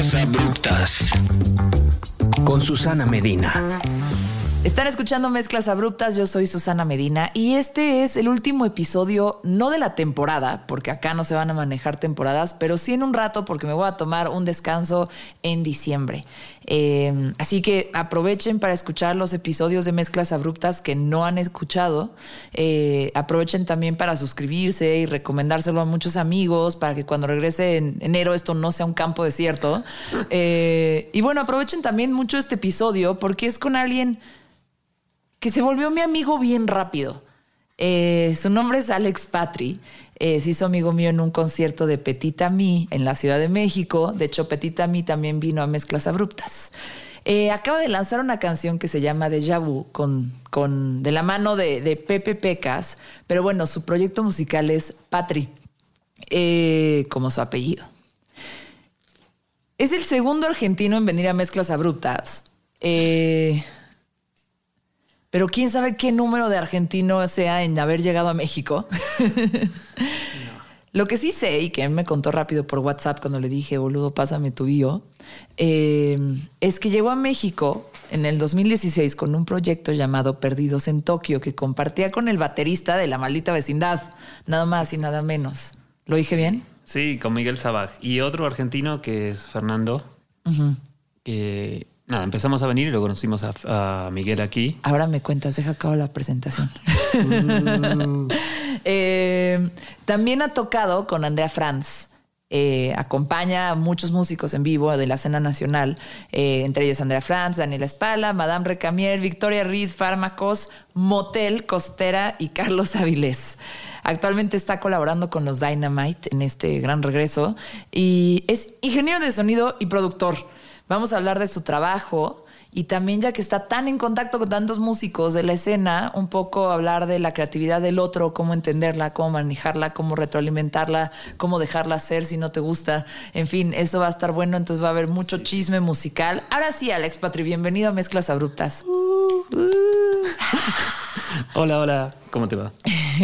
Mezclas abruptas. Con Susana Medina. Están escuchando Mezclas Abruptas, yo soy Susana Medina y este es el último episodio, no de la temporada, porque acá no se van a manejar temporadas, pero sí en un rato porque me voy a tomar un descanso en diciembre. Eh, así que aprovechen para escuchar los episodios de Mezclas Abruptas que no han escuchado. Eh, aprovechen también para suscribirse y recomendárselo a muchos amigos para que cuando regrese en enero esto no sea un campo desierto. Eh, y bueno, aprovechen también mucho este episodio porque es con alguien que se volvió mi amigo bien rápido. Eh, su nombre es Alex Patri. Eh, se hizo amigo mío en un concierto de Petita Mi en la Ciudad de México. De hecho, Petita Mi también vino a Mezclas Abruptas. Eh, acaba de lanzar una canción que se llama Deja Vu con, con, de la mano de, Pepe Pecas, pero bueno, su proyecto musical es Patri, como su apellido. Es el segundo argentino en venir a Mezclas Abruptas. Eh, pero quién sabe qué número de argentino sea en haber llegado a México. Lo que sí sé, y que él me contó rápido por WhatsApp cuando le dije, boludo, pásame tu bio, eh, es que llegó a México en el 2016 con un proyecto llamado Perdidos en Tokio, que compartía con el baterista de la maldita vecindad, nada más y nada menos. ¿Lo dije bien? Sí, con Miguel Sabaj. Y otro argentino que es Fernando, que Nada, empezamos a venir y lo conocimos a, Miguel aquí. Ahora me cuentas, deja acabo la presentación. Mm. Eh, también ha tocado con Andrea Franz. Eh, acompaña a muchos músicos en vivo de la escena nacional, eh, entre ellos Andrea Franz, Daniela Espala, Madame Recamier, Victoria Reed, Fármacos, Motel, Costera y Carlos Avilés. Actualmente está colaborando con los Dynamite en este gran regreso y es ingeniero de sonido y productor. Vamos a hablar de su trabajo y también ya que está tan en contacto con tantos músicos de la escena, un poco hablar de la creatividad del otro, cómo entenderla, cómo manejarla, cómo retroalimentarla, cómo dejarla ser si no te gusta. En fin, eso va a estar bueno, entonces va a haber mucho chisme musical. Ahora sí, Alex Patri, bienvenido a Mezclas Abruptas. hola, hola, ¿cómo te va?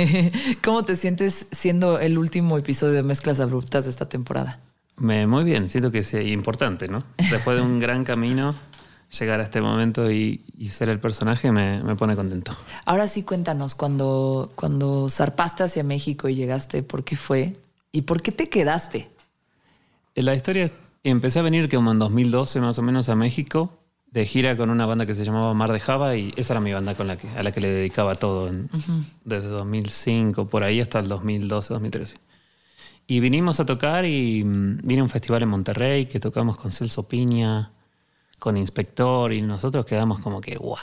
¿Cómo te sientes siendo el último episodio de Mezclas Abruptas de esta temporada? Me, muy bien, siento que es importante, ¿no? Después de un gran camino, llegar a este momento y, ser el personaje me, me, pone contento. Ahora sí, cuéntanos, cuando, cuando zarpaste hacia México y llegaste, ¿por qué fue? ¿Y por qué te quedaste? La historia, empecé a venir como en 2012 más o menos a México, de gira con una banda que se llamaba Mar de Java y esa era mi banda con la que, a la que le dedicaba todo desde 2005, por ahí hasta el 2012, 2013. Y vinimos a tocar y mm, vine un festival en Monterrey que tocamos con Celso Piña, con Inspector y nosotros quedamos como que, wow,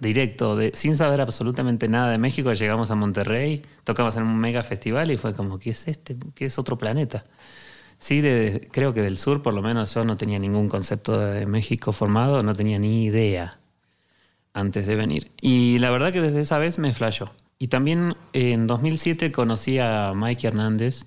directo, sin saber absolutamente nada de México, llegamos a Monterrey, tocamos en un mega festival y fue como, ¿qué es este? ¿Qué es otro planeta? Sí, creo que del sur por lo menos yo no tenía ningún concepto de México formado, no tenía ni idea antes de venir. Y la verdad que desde esa vez me flashó. Y también en 2007 conocí a Mike Hernández,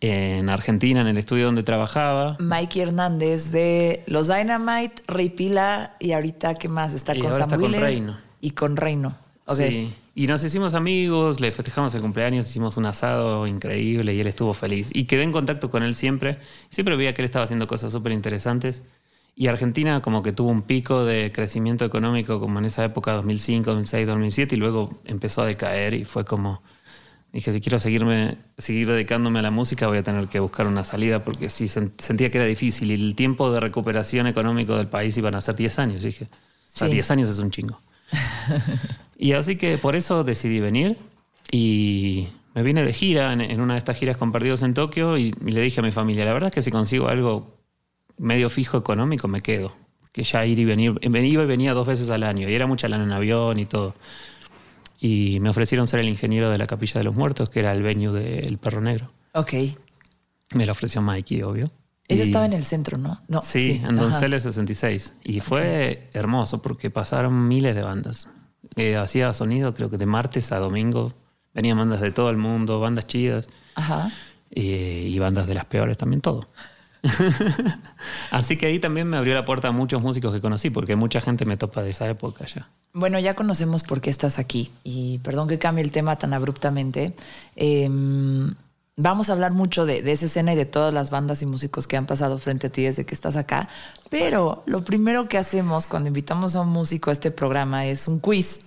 en Argentina, en el estudio donde trabajaba. Mikey Hernández de Los Dynamite, Rey Pila y ahorita, ¿qué más? Está con ahora está con Reino. Y con Reino. Sí. Y nos hicimos amigos, le festejamos el cumpleaños, hicimos un asado increíble y él estuvo feliz. Y quedé en contacto con él siempre. Siempre veía que él estaba haciendo cosas súper interesantes. Y Argentina como que tuvo un pico de crecimiento económico como en esa época, 2005, 2006, 2007, y luego empezó a decaer y fue como Dije, si quiero seguirme, seguir dedicándome a la música, voy a tener que buscar una salida porque sí sentía que era difícil y el tiempo de recuperación económico del país iban a ser 10 años. dije, sí. 10 años es un chingo. y así que por eso decidí venir y me vine de gira en, una de estas giras con Perdidos en Tokio y, y, le dije a mi familia, la verdad es que si consigo algo medio fijo económico me quedo. Que ya ir y venir, iba y venía dos veces al año y era mucha lana en avión y todo y me ofrecieron ser el ingeniero de la Capilla de los Muertos, que era el venue del Perro Negro. Ok. Me lo ofreció Mikey, obvio. Eso estaba en el centro, ¿no? no sí, en Donceles 66. Y fue hermoso porque pasaron miles de bandas. Eh, hacía sonido, creo que de martes a domingo. Venían bandas de todo el mundo, bandas chidas. Ajá. Eh, y bandas de las peores también, todo. Así que ahí también me abrió la puerta a muchos músicos que conocí, porque mucha gente me topa de esa época ya. Bueno, ya conocemos por qué estás aquí. Y perdón que cambie el tema tan abruptamente. Em, Vamos a hablar mucho de, de, esa escena y de todas las bandas y músicos que han pasado frente a ti desde que estás acá. Pero lo primero que hacemos cuando invitamos a un músico a este programa es un quiz.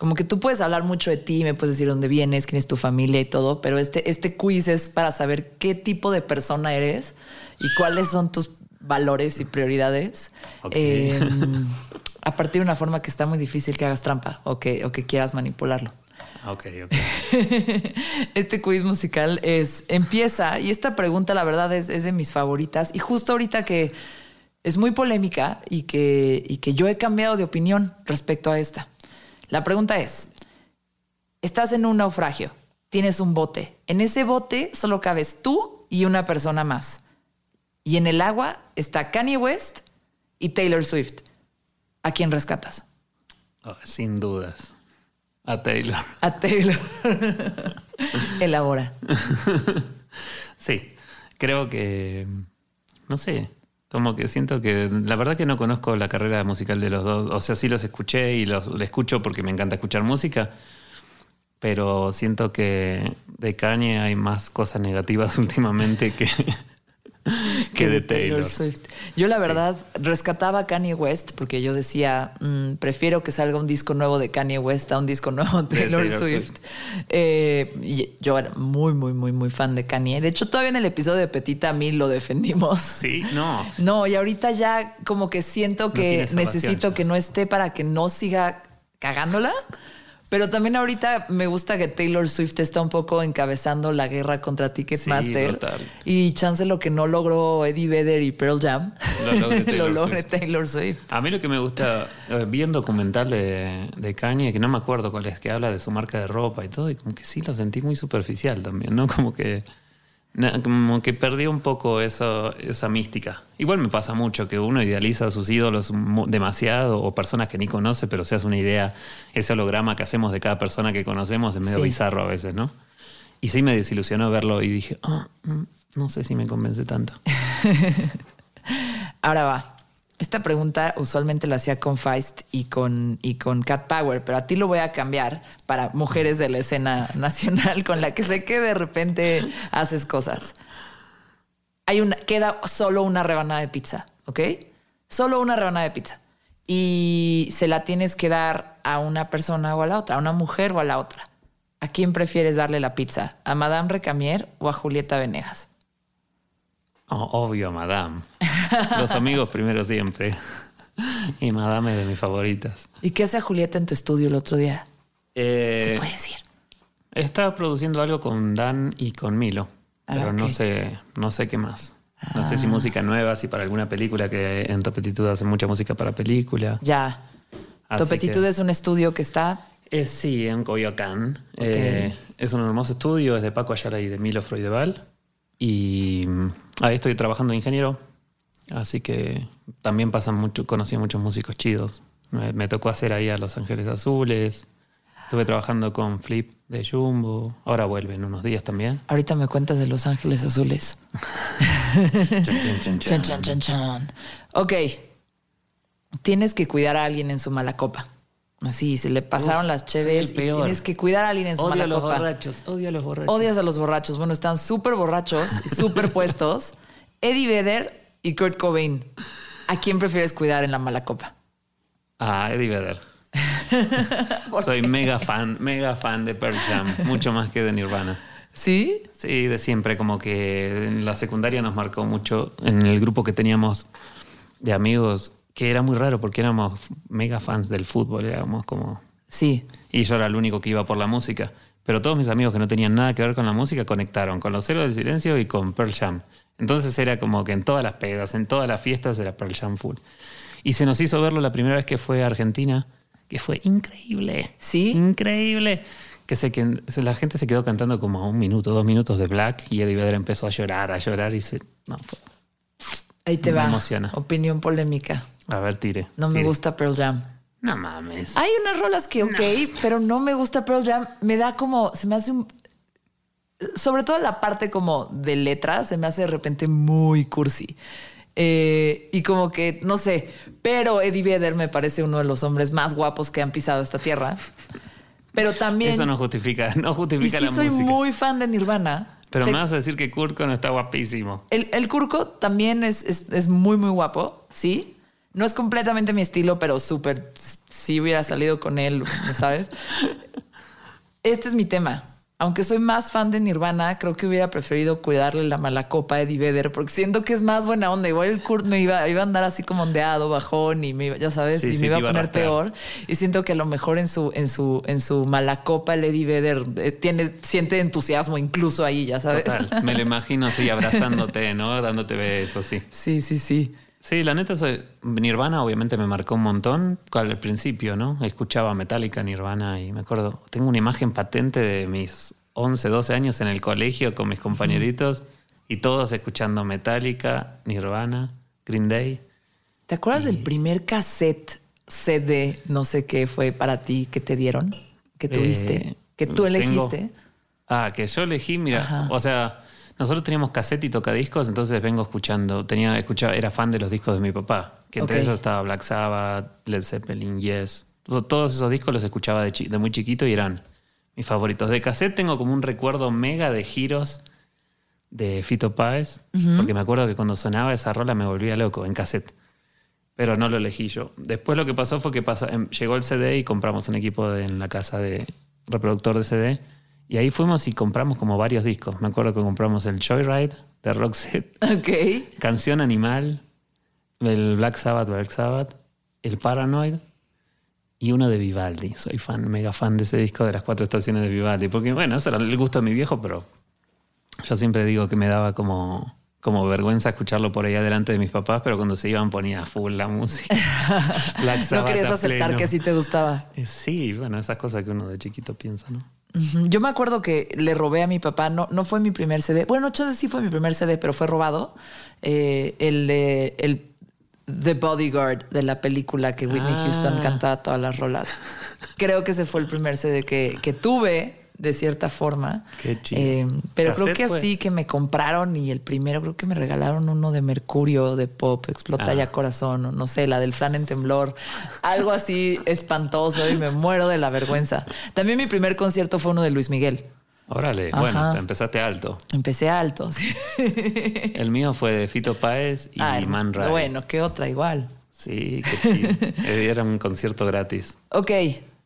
Como que tú puedes hablar mucho de ti, me puedes decir dónde vienes, quién es tu familia y todo, pero este, este quiz es para saber qué tipo de persona eres y cuáles son tus valores y prioridades. Okay. Eh, a partir de una forma que está muy difícil que hagas trampa o que, o que quieras manipularlo. Ok, ok. este quiz musical es empieza y esta pregunta la verdad es, es, de mis favoritas y justo ahorita que es muy polémica y que, y que yo he cambiado de opinión respecto a esta. La pregunta es, estás en un naufragio, tienes un bote, en ese bote solo cabes tú y una persona más y en el agua está Kanye West y Taylor Swift. ¿A quién rescatas? Oh, sin dudas. A Taylor. A Taylor. Elabora. sí, creo que, no sé, como que siento que, la verdad que no conozco la carrera musical de los dos, o sea, sí los escuché y los, escucho porque me encanta escuchar música, pero siento que de Kanye hay más cosas negativas últimamente que, que de Taylor. Swift. Yo la verdad sí. rescataba a Kanye West porque yo decía, mmm, prefiero que salga un disco nuevo de Kanye West a un disco nuevo de Taylor, Taylor Swift. Swift. Eh, y yo era muy, muy, muy, muy fan de Kanye. De hecho, todavía en el episodio de Petita a mí lo defendimos. Sí, no. No, y ahorita ya como que siento que no necesito que no esté para que no siga cagándola. Pero también ahorita me gusta que Taylor Swift está un poco encabezando la guerra contra Ticketmaster. Sí, y chance lo que no logró Eddie Vedder y Pearl Jam, lo, logre Taylor, lo logre Swift. Taylor Swift. A mí lo que me gusta, eh, vi un documental de, de, Kanye, que no me acuerdo cuál es, que habla de su marca de ropa y todo, y como que sí lo sentí muy superficial también, ¿no? Como que, como que perdió un poco eso, esa mística. Igual me pasa mucho que uno idealiza a sus ídolos demasiado o personas que ni conoce, pero se hace una idea, ese holograma que hacemos de cada persona que conocemos es medio Sí. bizarro a veces, ¿no? Y sí me desilusionó verlo y dije, "Ah, mm, no sé si me convence tanto. Ahora va. Esta pregunta usualmente la hacía con Feist y con, y con Cat Power, pero a ti lo voy a cambiar para mujeres de la escena nacional con la que sé que de repente haces cosas. Hay una, queda solo una rebanada de pizza, ¿ok? Solo una rebanada de pizza. Y se la tienes que dar a una persona o a la otra, a una mujer o a la otra. ¿A quién prefieres darle la pizza? ¿A Madame Recamier o a Julieta Venegas? Oh, obvio, Madame. Los amigos primero siempre. Y Madame es de mis favoritas. ¿Y qué hace Julieta en tu estudio el otro día? Eh, Se puede decir. Está produciendo algo con Dan y con Milo. Ah, pero no sé, no sé qué más. No sé si Ah. música nueva, si para alguna película que en Topetitud hace mucha música para película. Ya. Así Topetitud que- es un estudio que está. Es sí, en Coyoacán. Eh, es un hermoso estudio, es de Paco Ayala y de Milo Freudeval. Y mm, ahí estoy trabajando de ingeniero. Así que también pasan mucho, conocí muchos músicos chidos. Me, me tocó hacer ahí a Los Ángeles Azules. Estuve trabajando con Flip de Jumbo. Ahora vuelven unos días también. Ahorita me cuentas de Los Ángeles Azules. Chan, chan, chan, Chan, chan, chan, chan. Ok. Tienes que cuidar a alguien en su mala copa. Así, se le pasaron Uf, las cheves y tienes que cuidar a alguien en su Odio mala a los copa. borrachos, odio a los borrachos. Odias a los borrachos. Bueno, están súper borrachos y súper puestos. Eddie Vedder y Kurt Cobain. ¿A quién prefieres cuidar en la mala copa? Ah, Eddie Vedder. ¿Por Soy qué? mega fan, mega fan de Pearl Jam, mucho más que de Nirvana. ¿Sí? Sí, de siempre, como que en la secundaria nos marcó mucho en el grupo que teníamos de amigos, que era muy raro porque éramos mega fans del fútbol, éramos como... Sí. Y yo era el único que iba por la música. Pero todos mis amigos que no tenían nada que ver con la música conectaron con Los Ceros del Silencio y con Pearl Jam. Entonces era como que en todas las pedas, en todas las fiestas era Pearl Jam full. Y se nos hizo verlo la primera vez que fue a Argentina, que fue increíble. ¿Sí? Increíble. Que, se, que la gente se quedó cantando como un minuto, dos minutos de Black y Eddie Vedder empezó a llorar, a llorar y se... No, fue- Ahí te Me va. emociona. Opinión polémica. a ver, tire. No me gusta Pearl Jam. No mames. Hay unas rolas que, ok, pero no me gusta Pearl Jam. Me da como, se me hace un... Sobre todo la parte como de letras, se me hace de repente muy cursi. Eh, y como que, no sé, pero Eddie Vedder me parece uno de los hombres más guapos que han pisado esta tierra. Pero también... Eso no justifica, no y justifica sí la soy música. muy fan de Nirvana. Pero me vas a decir que Kurko no está guapísimo. El, el Kurko también es, es- es muy, muy guapo, ¿sí? No es completamente mi estilo, pero súper, sí hubiera salido con él, ¿sabes? Este es mi tema. Aunque soy más fan de Nirvana, creo que hubiera preferido cuidarle la mala copa a Eddie Vedder, porque siento que es más buena onda. Igual el Kurt me iba, iba a andar así como ondeado, bajón, y me iba, ya sabes, Sí, y sí, me iba a iba a poner peor. Y siento que a lo mejor en su, en su, en su mala copa el Eddie Vedder eh, tiene, siente entusiasmo incluso ahí, ya sabes. Total. Me lo imagino así abrazándote, ¿no? Dándote besos, sí. Sí, sí, sí. Sí, la neta, soy, Nirvana obviamente me marcó un montón al principio, ¿no? Escuchaba Metallica, Nirvana y me acuerdo, tengo una imagen patente de mis 11, 12 años en el colegio con mis compañeritos y todos escuchando Metallica, Nirvana, Green Day. ¿Te acuerdas del primer cassette CD, no sé qué fue para ti que te dieron? Que tuviste, Eh, que tú tengo- elegiste. Ah, que yo elegí, mira, Ajá. o sea, nosotros teníamos cassette y tocadiscos, entonces vengo escuchando, tenía, escuchaba, era fan de los discos de mi papá, que entre Ok. esos estaba Black Sabbath, Led Zeppelin, Yes. To- Todos esos discos los escuchaba de, de muy chiquito y eran mis favoritos. De cassette tengo como un recuerdo mega de giros de Fito Páez, porque me acuerdo que cuando sonaba esa rola me volvía loco en cassette. Pero no lo elegí yo. Después lo que pasó fue que em, llegó el CD y compramos un equipo de- en la casa de reproductor de CD. Y ahí fuimos y compramos como varios discos. Me acuerdo que compramos el Joyride de Roxette, Ok. Canción Animal, el Black Sabbath, Black Sabbath, el Paranoid y uno de Vivaldi. Soy fan, mega fan de ese disco de las cuatro estaciones de Vivaldi. Porque bueno, ese era el gusto de mi viejo, pero yo siempre digo que me daba como, como vergüenza escucharlo por ahí adelante de mis papás, pero cuando se iban ponía a full la música. Black No Sabbath querías a aceptar pleno. que sí te gustaba. Eh, Sí, bueno, esas cosas que uno de chiquito piensa, ¿no? Yo me acuerdo que le robé a mi papá, no, no fue mi primer CD. Bueno, chance sí fue mi primer CD, pero fue robado. Eh, el de el The Bodyguard de la película que Whitney Ah. Houston cantaba todas las rolas. Creo que ese fue el primer CD que, que tuve, de cierta forma. Qué chido. Eh, pero creo ¿Cassette que fue? así que me compraron y el primero creo que me regalaron uno de Mercurio, de pop, Explota Ah. ya corazón, o no sé, la del Fran en temblor. Algo así espantoso y me muero de la vergüenza. También mi primer concierto fue uno de Luis Miguel. Órale, Ajá. bueno, te empezaste alto. Empecé alto. sí. El mío fue de Fito Páez y Ah, Man Ray. Bueno, ¿qué otra igual? Sí, qué chido. Era un concierto gratis. Ok,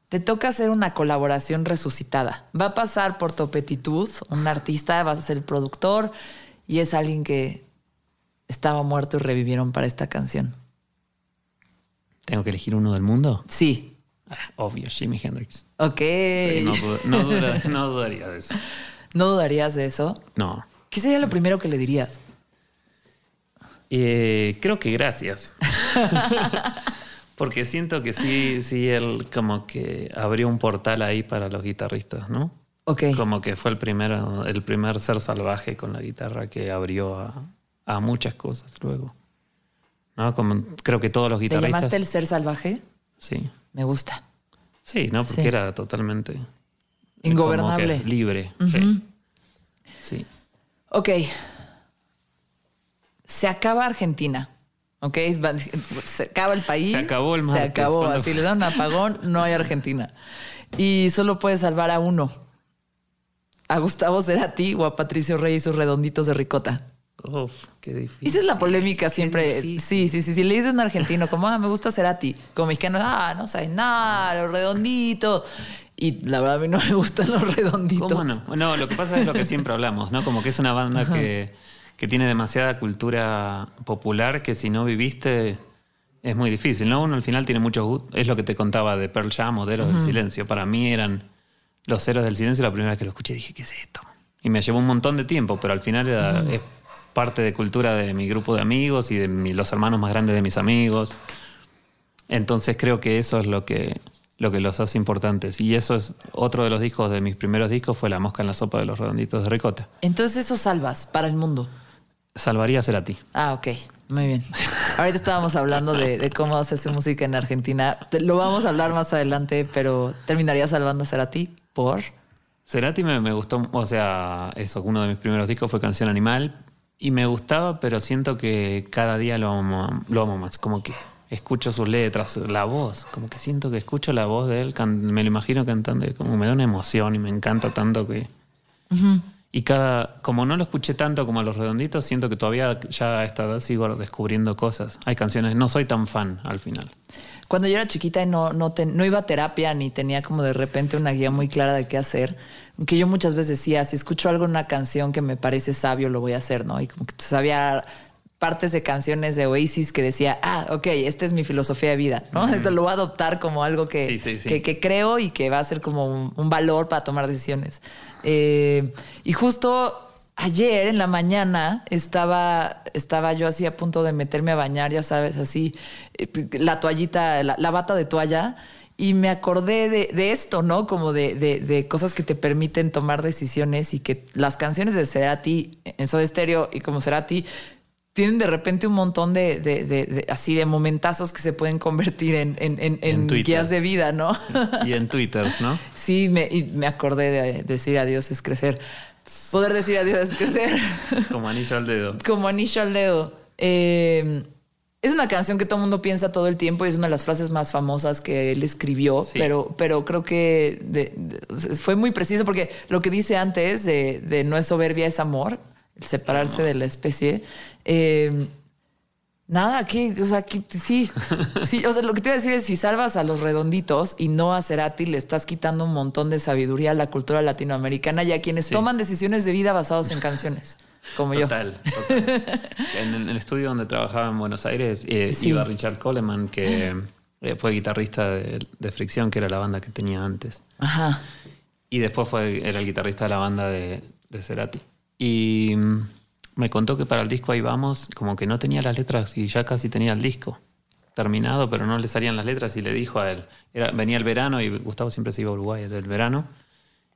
te toca hacer una colaboración resucitada. Va a pasar por Topetitud, un artista, vas a ser el productor y es alguien que estaba muerto y revivieron para esta canción. ¿Tengo que elegir uno del mundo? Sí. Ah, obvio, Jimi Hendrix. Ok. Sí, no, du- no dura- no dudaría de eso. ¿No dudarías de eso? No. ¿Qué sería lo primero que le dirías? Eh, creo que gracias. Porque siento que sí, sí, él como que abrió un portal ahí para los guitarristas, ¿no? Ok. Como que fue el primero, el primer ser salvaje con la guitarra que abrió a, a muchas cosas luego. ¿No? Como creo que todos los ¿Te guitarristas. llamaste el ser salvaje? Sí. Me gusta. Sí, ¿no? Porque Sí. era totalmente. Ingobernable. libre. Sí. Sí. Ok. Se acaba Argentina. Ok. Se acaba el país. Se acabó el Se martes, acabó. ¿cuándo Así le dan un apagón, no hay Argentina. Y solo puedes salvar a uno. A Gustavo Cerati o a Patricio Rey y sus redonditos de ricota. Uf, qué difícil. Esa es la polémica siempre. Sí, sí, sí. Si le dices a un argentino como, ah, me gusta Cerati, como mexicano, ah, no sabes nada, los redonditos. Y la verdad a mí no me gustan los redonditos. ¿Cómo no? No, lo que pasa es lo que siempre hablamos, ¿no? Como que es una banda que, que tiene demasiada cultura popular que si no viviste es muy difícil, ¿no? Uno al final tiene muchos. Es lo que te contaba de Pearl Jam o de Héroes del Silencio. Para mí eran los Héroes del Silencio la primera vez que lo escuché dije, ¿qué es esto? Y me llevó un montón de tiempo, pero al final era, es parte de cultura de mi grupo de amigos y de mi- los hermanos más grandes de mis amigos. Entonces creo que eso es lo que, lo que los hace importantes. Y eso es otro de los discos de mis primeros discos, fue La mosca en la sopa de los redonditos de ricota. Entonces eso salvas para el mundo. Salvaría a ti. Ah, ok. Muy bien. Ahorita estábamos hablando de, de cómo se hace música en Argentina. Lo vamos a hablar más adelante, pero terminaría salvando a Cerati por... Cerati me, me gustó, o sea, eso, uno de mis primeros discos fue Canción Animal. Y me gustaba, pero siento que cada día lo amo, lo amo más. Como que escucho sus letras, la voz. Como que siento que escucho la voz de él, me lo imagino cantando y como me da una emoción y me encanta tanto que... Y cada, como no lo escuché tanto como a los redonditos, siento que todavía ya a esta edad sigo descubriendo cosas. Hay canciones, no soy tan fan al final. Cuando yo era chiquita y no, no, no iba a terapia ni tenía como de repente una guía muy clara de qué hacer, que yo muchas veces decía, si escucho algo en una canción que me parece sabio, lo voy a hacer, ¿no? Y como que sabía partes de canciones de Oasis que decía, ah, ok, esta es mi filosofía de vida, ¿no? Esto lo voy a adoptar como algo que, que, creo y que va a ser como un, valor para tomar decisiones. Eh, y justo ayer en la mañana estaba, estaba yo así a punto de meterme a bañar, ya sabes, así, eh, la toallita, la, bata de toalla. Y me acordé de, esto, ¿no? Como de, de, cosas que te permiten tomar decisiones y que las canciones de Cerati, en Soda Stereo y como Cerati, tienen de repente un montón de, así de momentazos que se pueden convertir en, en, guías de vida, ¿no? Y en Twitter, ¿no? Sí, me, y me acordé de decir adiós es crecer. Poder decir adiós es crecer. Como anillo al dedo. Como anillo al dedo. Eh, es una canción que todo el mundo piensa todo el tiempo y es una de las frases más famosas que él escribió, pero, pero creo que fue muy preciso porque lo que dice antes de, no es soberbia, es amor, separarse de la especie. Eh, nada, aquí, o sea, aquí, sí, sí, o sea, lo que te iba a decir es si salvas a los redonditos y no a Cerati, le estás quitando un montón de sabiduría a la cultura latinoamericana y a quienes toman decisiones de vida basadas en canciones como yo. Total. en el estudio donde trabajaba en Buenos Aires eh, iba Richard Coleman, que eh, fue guitarrista de, Fricción, que era la banda que tenía antes. Ajá. Y después fue, era el guitarrista de la banda de, de Cerati. Y mm, me contó que para el disco ahí vamos, como que no tenía las letras y ya casi tenía el disco terminado, pero no le salían las letras y le dijo a él, venía el verano y Gustavo siempre se iba a Uruguay del verano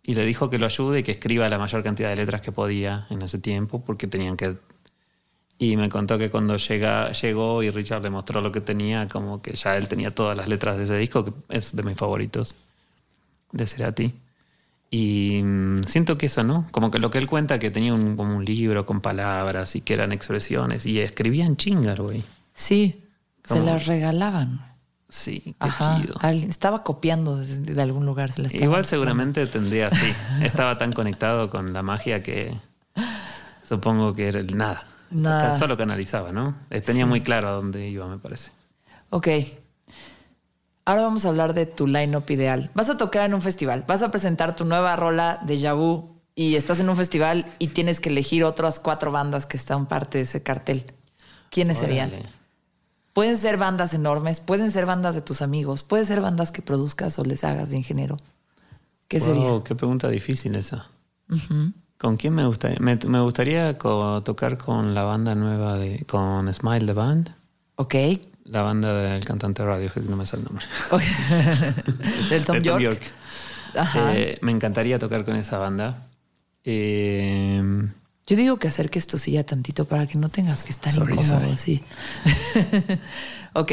y le dijo que lo ayude y que escriba la mayor cantidad de letras que podía en ese tiempo porque tenían que... Y me contó que cuando llega, llegó y Richard le mostró lo que tenía, como que ya él tenía todas las letras de ese disco, que es de mis favoritos, de Cerati. Y mm, siento que eso, ¿no? Como que lo que él cuenta, que tenía un, como un libro con palabras y que eran expresiones y escribían chingar, güey. Sí, se las regalaban. Sí, qué chido. Estaba copiando de, algún lugar. Se Igual seguramente tendría, sí. Estaba tan conectado con la magia que supongo que era el nada. Nada. Solo canalizaba, ¿no? Eh, tenía muy claro a dónde iba, me parece. Ok. Ahora vamos a hablar de tu line-up ideal. Vas a tocar en un festival, vas a presentar tu nueva rola de Yabu y estás en un festival y tienes que elegir otras cuatro bandas que están parte de ese cartel. ¿Quiénes serían? Pueden ser bandas enormes, pueden ser bandas de tus amigos, pueden ser bandas que produzcas o les hagas de ingeniero. ¿Qué sería? Qué pregunta difícil esa. ¿Con quién me gustaría? Me, gustaría tocar con la banda nueva de con Smile the Band. Ok. La banda del cantante radio, que no me sale el nombre. Del Tom, York. Eh, me encantaría tocar con esa banda. Eh, yo digo que acerques tu silla tantito para que no tengas que estar incómodo. Sí. ok.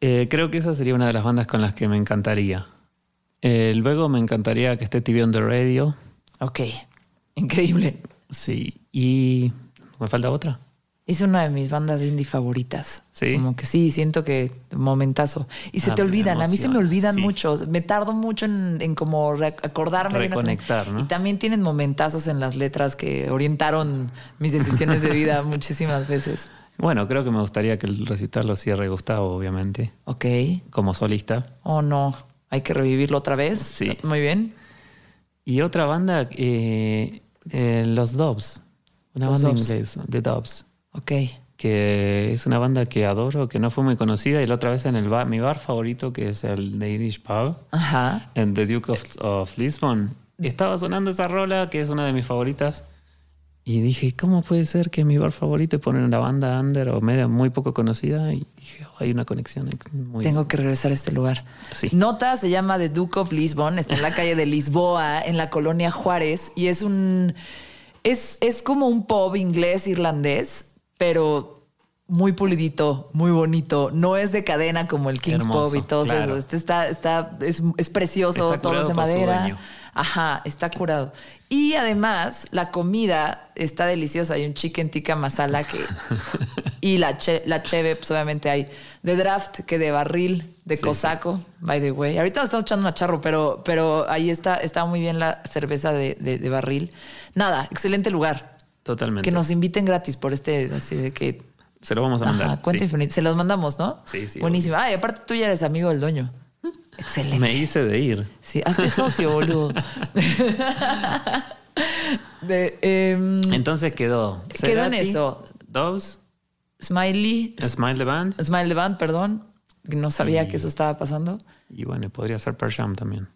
Eh, creo que esa sería una de las bandas con las que me encantaría. Luego me encantaría que esté TV on the Radio. Ok. Increíble. Sí. Y. ¿Me falta otra? Es una de mis bandas indie favoritas. Sí. Como que sí, siento que momentazo. Y se ah, te olvidan, a mí se me olvidan mucho. Me tardo mucho en, como acordarme. Reconectar, ¿no? Y también tienen momentazos en las letras que orientaron mis decisiones de vida muchísimas veces. Bueno, creo que me gustaría que el recital lo cierre Gustavo, obviamente. Ok. Como solista. Oh, no. Hay que revivirlo otra vez. Sí. Muy bien. Y otra banda, eh, eh, Los Dobbs. Una banda inglesa, The Dobbs. Ok. Que es una banda que adoro, que no fue muy conocida. Y la otra vez en el bar, mi bar favorito, que es el The Irish Pub, en The Duke of, Lisbon, estaba sonando esa rola, que es una de mis favoritas. Y dije, ¿cómo puede ser que mi bar favorito ponen una banda under o media muy poco conocida? Y dije, oh, hay una conexión muy... Tengo que regresar a este lugar. Sí. Nota se llama The Duke of Lisbon, está en la calle de Lisboa, en la colonia Juárez, y es un... Es, es como un pub inglés irlandés pero muy pulidito, muy bonito. No es de cadena como el King's Pop y todo eso. Este está, está, es, es precioso, todo es de madera. Ajá, está curado. Y además, la comida está deliciosa. Hay un chicken tikka masala que. y la, che, la cheve, pues obviamente hay de draft que de barril, de Cosaco, by the way. Ahorita nos estamos echando una charro, pero, pero ahí está, está muy bien la cerveza de, de- de barril. Nada, excelente lugar. Totalmente. Que nos inviten gratis por este, así de que. Se lo vamos a mandar. Ajá, cuenta sí. infinita. Se los mandamos, ¿no? Sí, sí, Buenísimo. Ah, y aparte tú ya eres amigo del dueño. Excelente. Me hice de ir. Sí, hazte socio, boludo. de, em, Entonces quedó. Quedó en eso. Doves, Smiley, Smile the Band. Smile the Band, perdón. No sabía que eso estaba pasando. Y bueno, podría ser Pearl Jam también.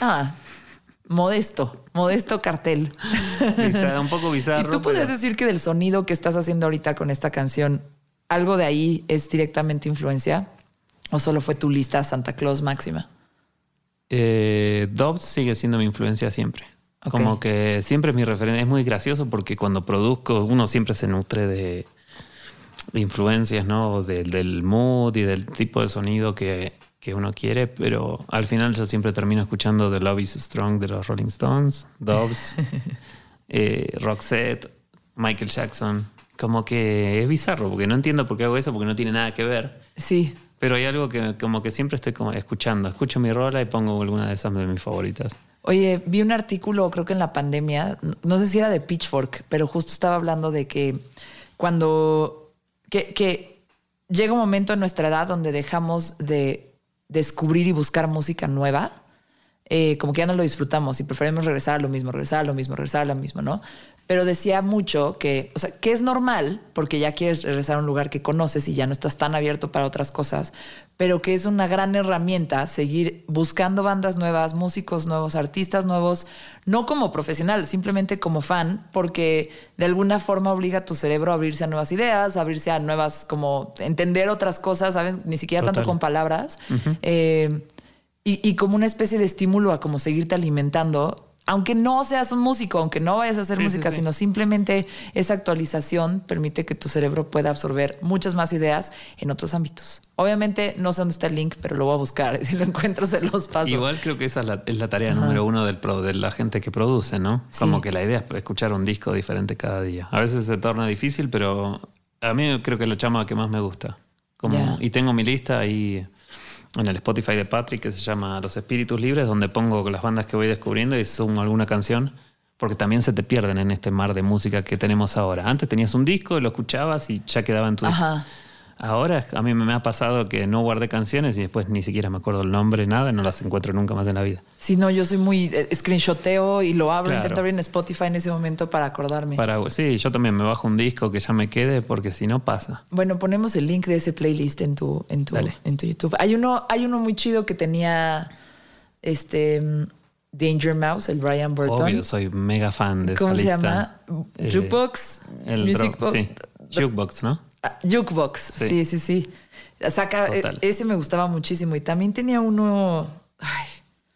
Ah, modesto, modesto cartel. Bizarro, un poco bizarro. ¿Y tú podrías pero- decir que del sonido que estás haciendo ahorita con esta canción, algo de ahí es directamente influencia? ¿O solo fue tu lista Santa Claus máxima? Eh, Dobbs sigue siendo mi influencia siempre. Como que siempre es mi referencia. Es muy gracioso porque cuando produzco, uno siempre se nutre de, de influencias, ¿no? Del, del mood y del tipo de sonido que, que uno quiere, pero al final yo siempre termino escuchando The Love is Strong de los Rolling Stones, Dobbs, eh, Roxette, Michael Jackson. Como que es bizarro porque no entiendo por qué hago eso porque no tiene nada que ver. Sí. Pero hay algo que como que siempre estoy como escuchando. Escucho mi rola y pongo alguna de esas de mis favoritas. Oye, vi un artículo, creo que en la pandemia, no sé si era de Pitchfork, pero justo estaba hablando de que cuando. que, que llega un momento en nuestra edad donde dejamos de descubrir y buscar música nueva, eh, como que ya no lo disfrutamos y preferimos regresar a lo mismo, regresar a lo mismo, regresar a lo mismo, ¿no? Pero decía mucho que, o sea, que es normal porque ya quieres regresar a un lugar que conoces y ya no estás tan abierto para otras cosas, pero que es una gran herramienta seguir buscando bandas nuevas, músicos nuevos, artistas nuevos, no como profesional, simplemente como fan, porque de alguna forma obliga a tu cerebro a abrirse a nuevas ideas, a abrirse a nuevas, como entender otras cosas, ¿sabes? Ni siquiera tanto con palabras. Eh, y, y como una especie de estímulo a como seguirte alimentando, aunque no seas un músico, aunque no vayas a hacer Sí, música, sí. sino simplemente esa actualización permite que tu cerebro pueda absorber muchas más ideas en otros ámbitos. Obviamente no sé dónde está el link, pero lo voy a buscar. Si lo encuentro, se los paso. Igual creo que esa es la, es la tarea número uno del pro- de la gente que produce, ¿no? Como que la idea es escuchar un disco diferente cada día. A veces se torna difícil, pero a mí creo que es la chama que más me gusta. Como. Y tengo mi lista ahí en el Spotify de Patrick que se llama Los Espíritus Libres, donde pongo las bandas que voy descubriendo y sumo alguna canción. Porque también se te pierden en este mar de música que tenemos ahora. Antes tenías un disco, lo escuchabas y ya quedaba en tu Ajá. Ahora a mí me ha pasado que no guardé canciones y después ni siquiera me acuerdo el nombre, nada, y no las encuentro nunca más en la vida. Si no, yo soy muy eh, screenshoteo y lo abro, Claro. intento abrir en Spotify en ese momento para acordarme. Para, sí, yo también me bajo un disco que ya me quede porque si no pasa. Bueno, ponemos el link de ese playlist en tu, en tu, Dale. en tu YouTube. Hay uno, hay uno muy chido que tenía este Danger Mouse, el Brian Burton. Obvio, soy mega fan de ¿Cómo esa se lista. llama? Eh, Jukebox, El Music Box. sí. Jukebox, ¿no? Ah, Jukebox, sí, Sí. sí, sí. Saca, Total. e- ese me gustaba muchísimo. Y también tenía uno. Ay,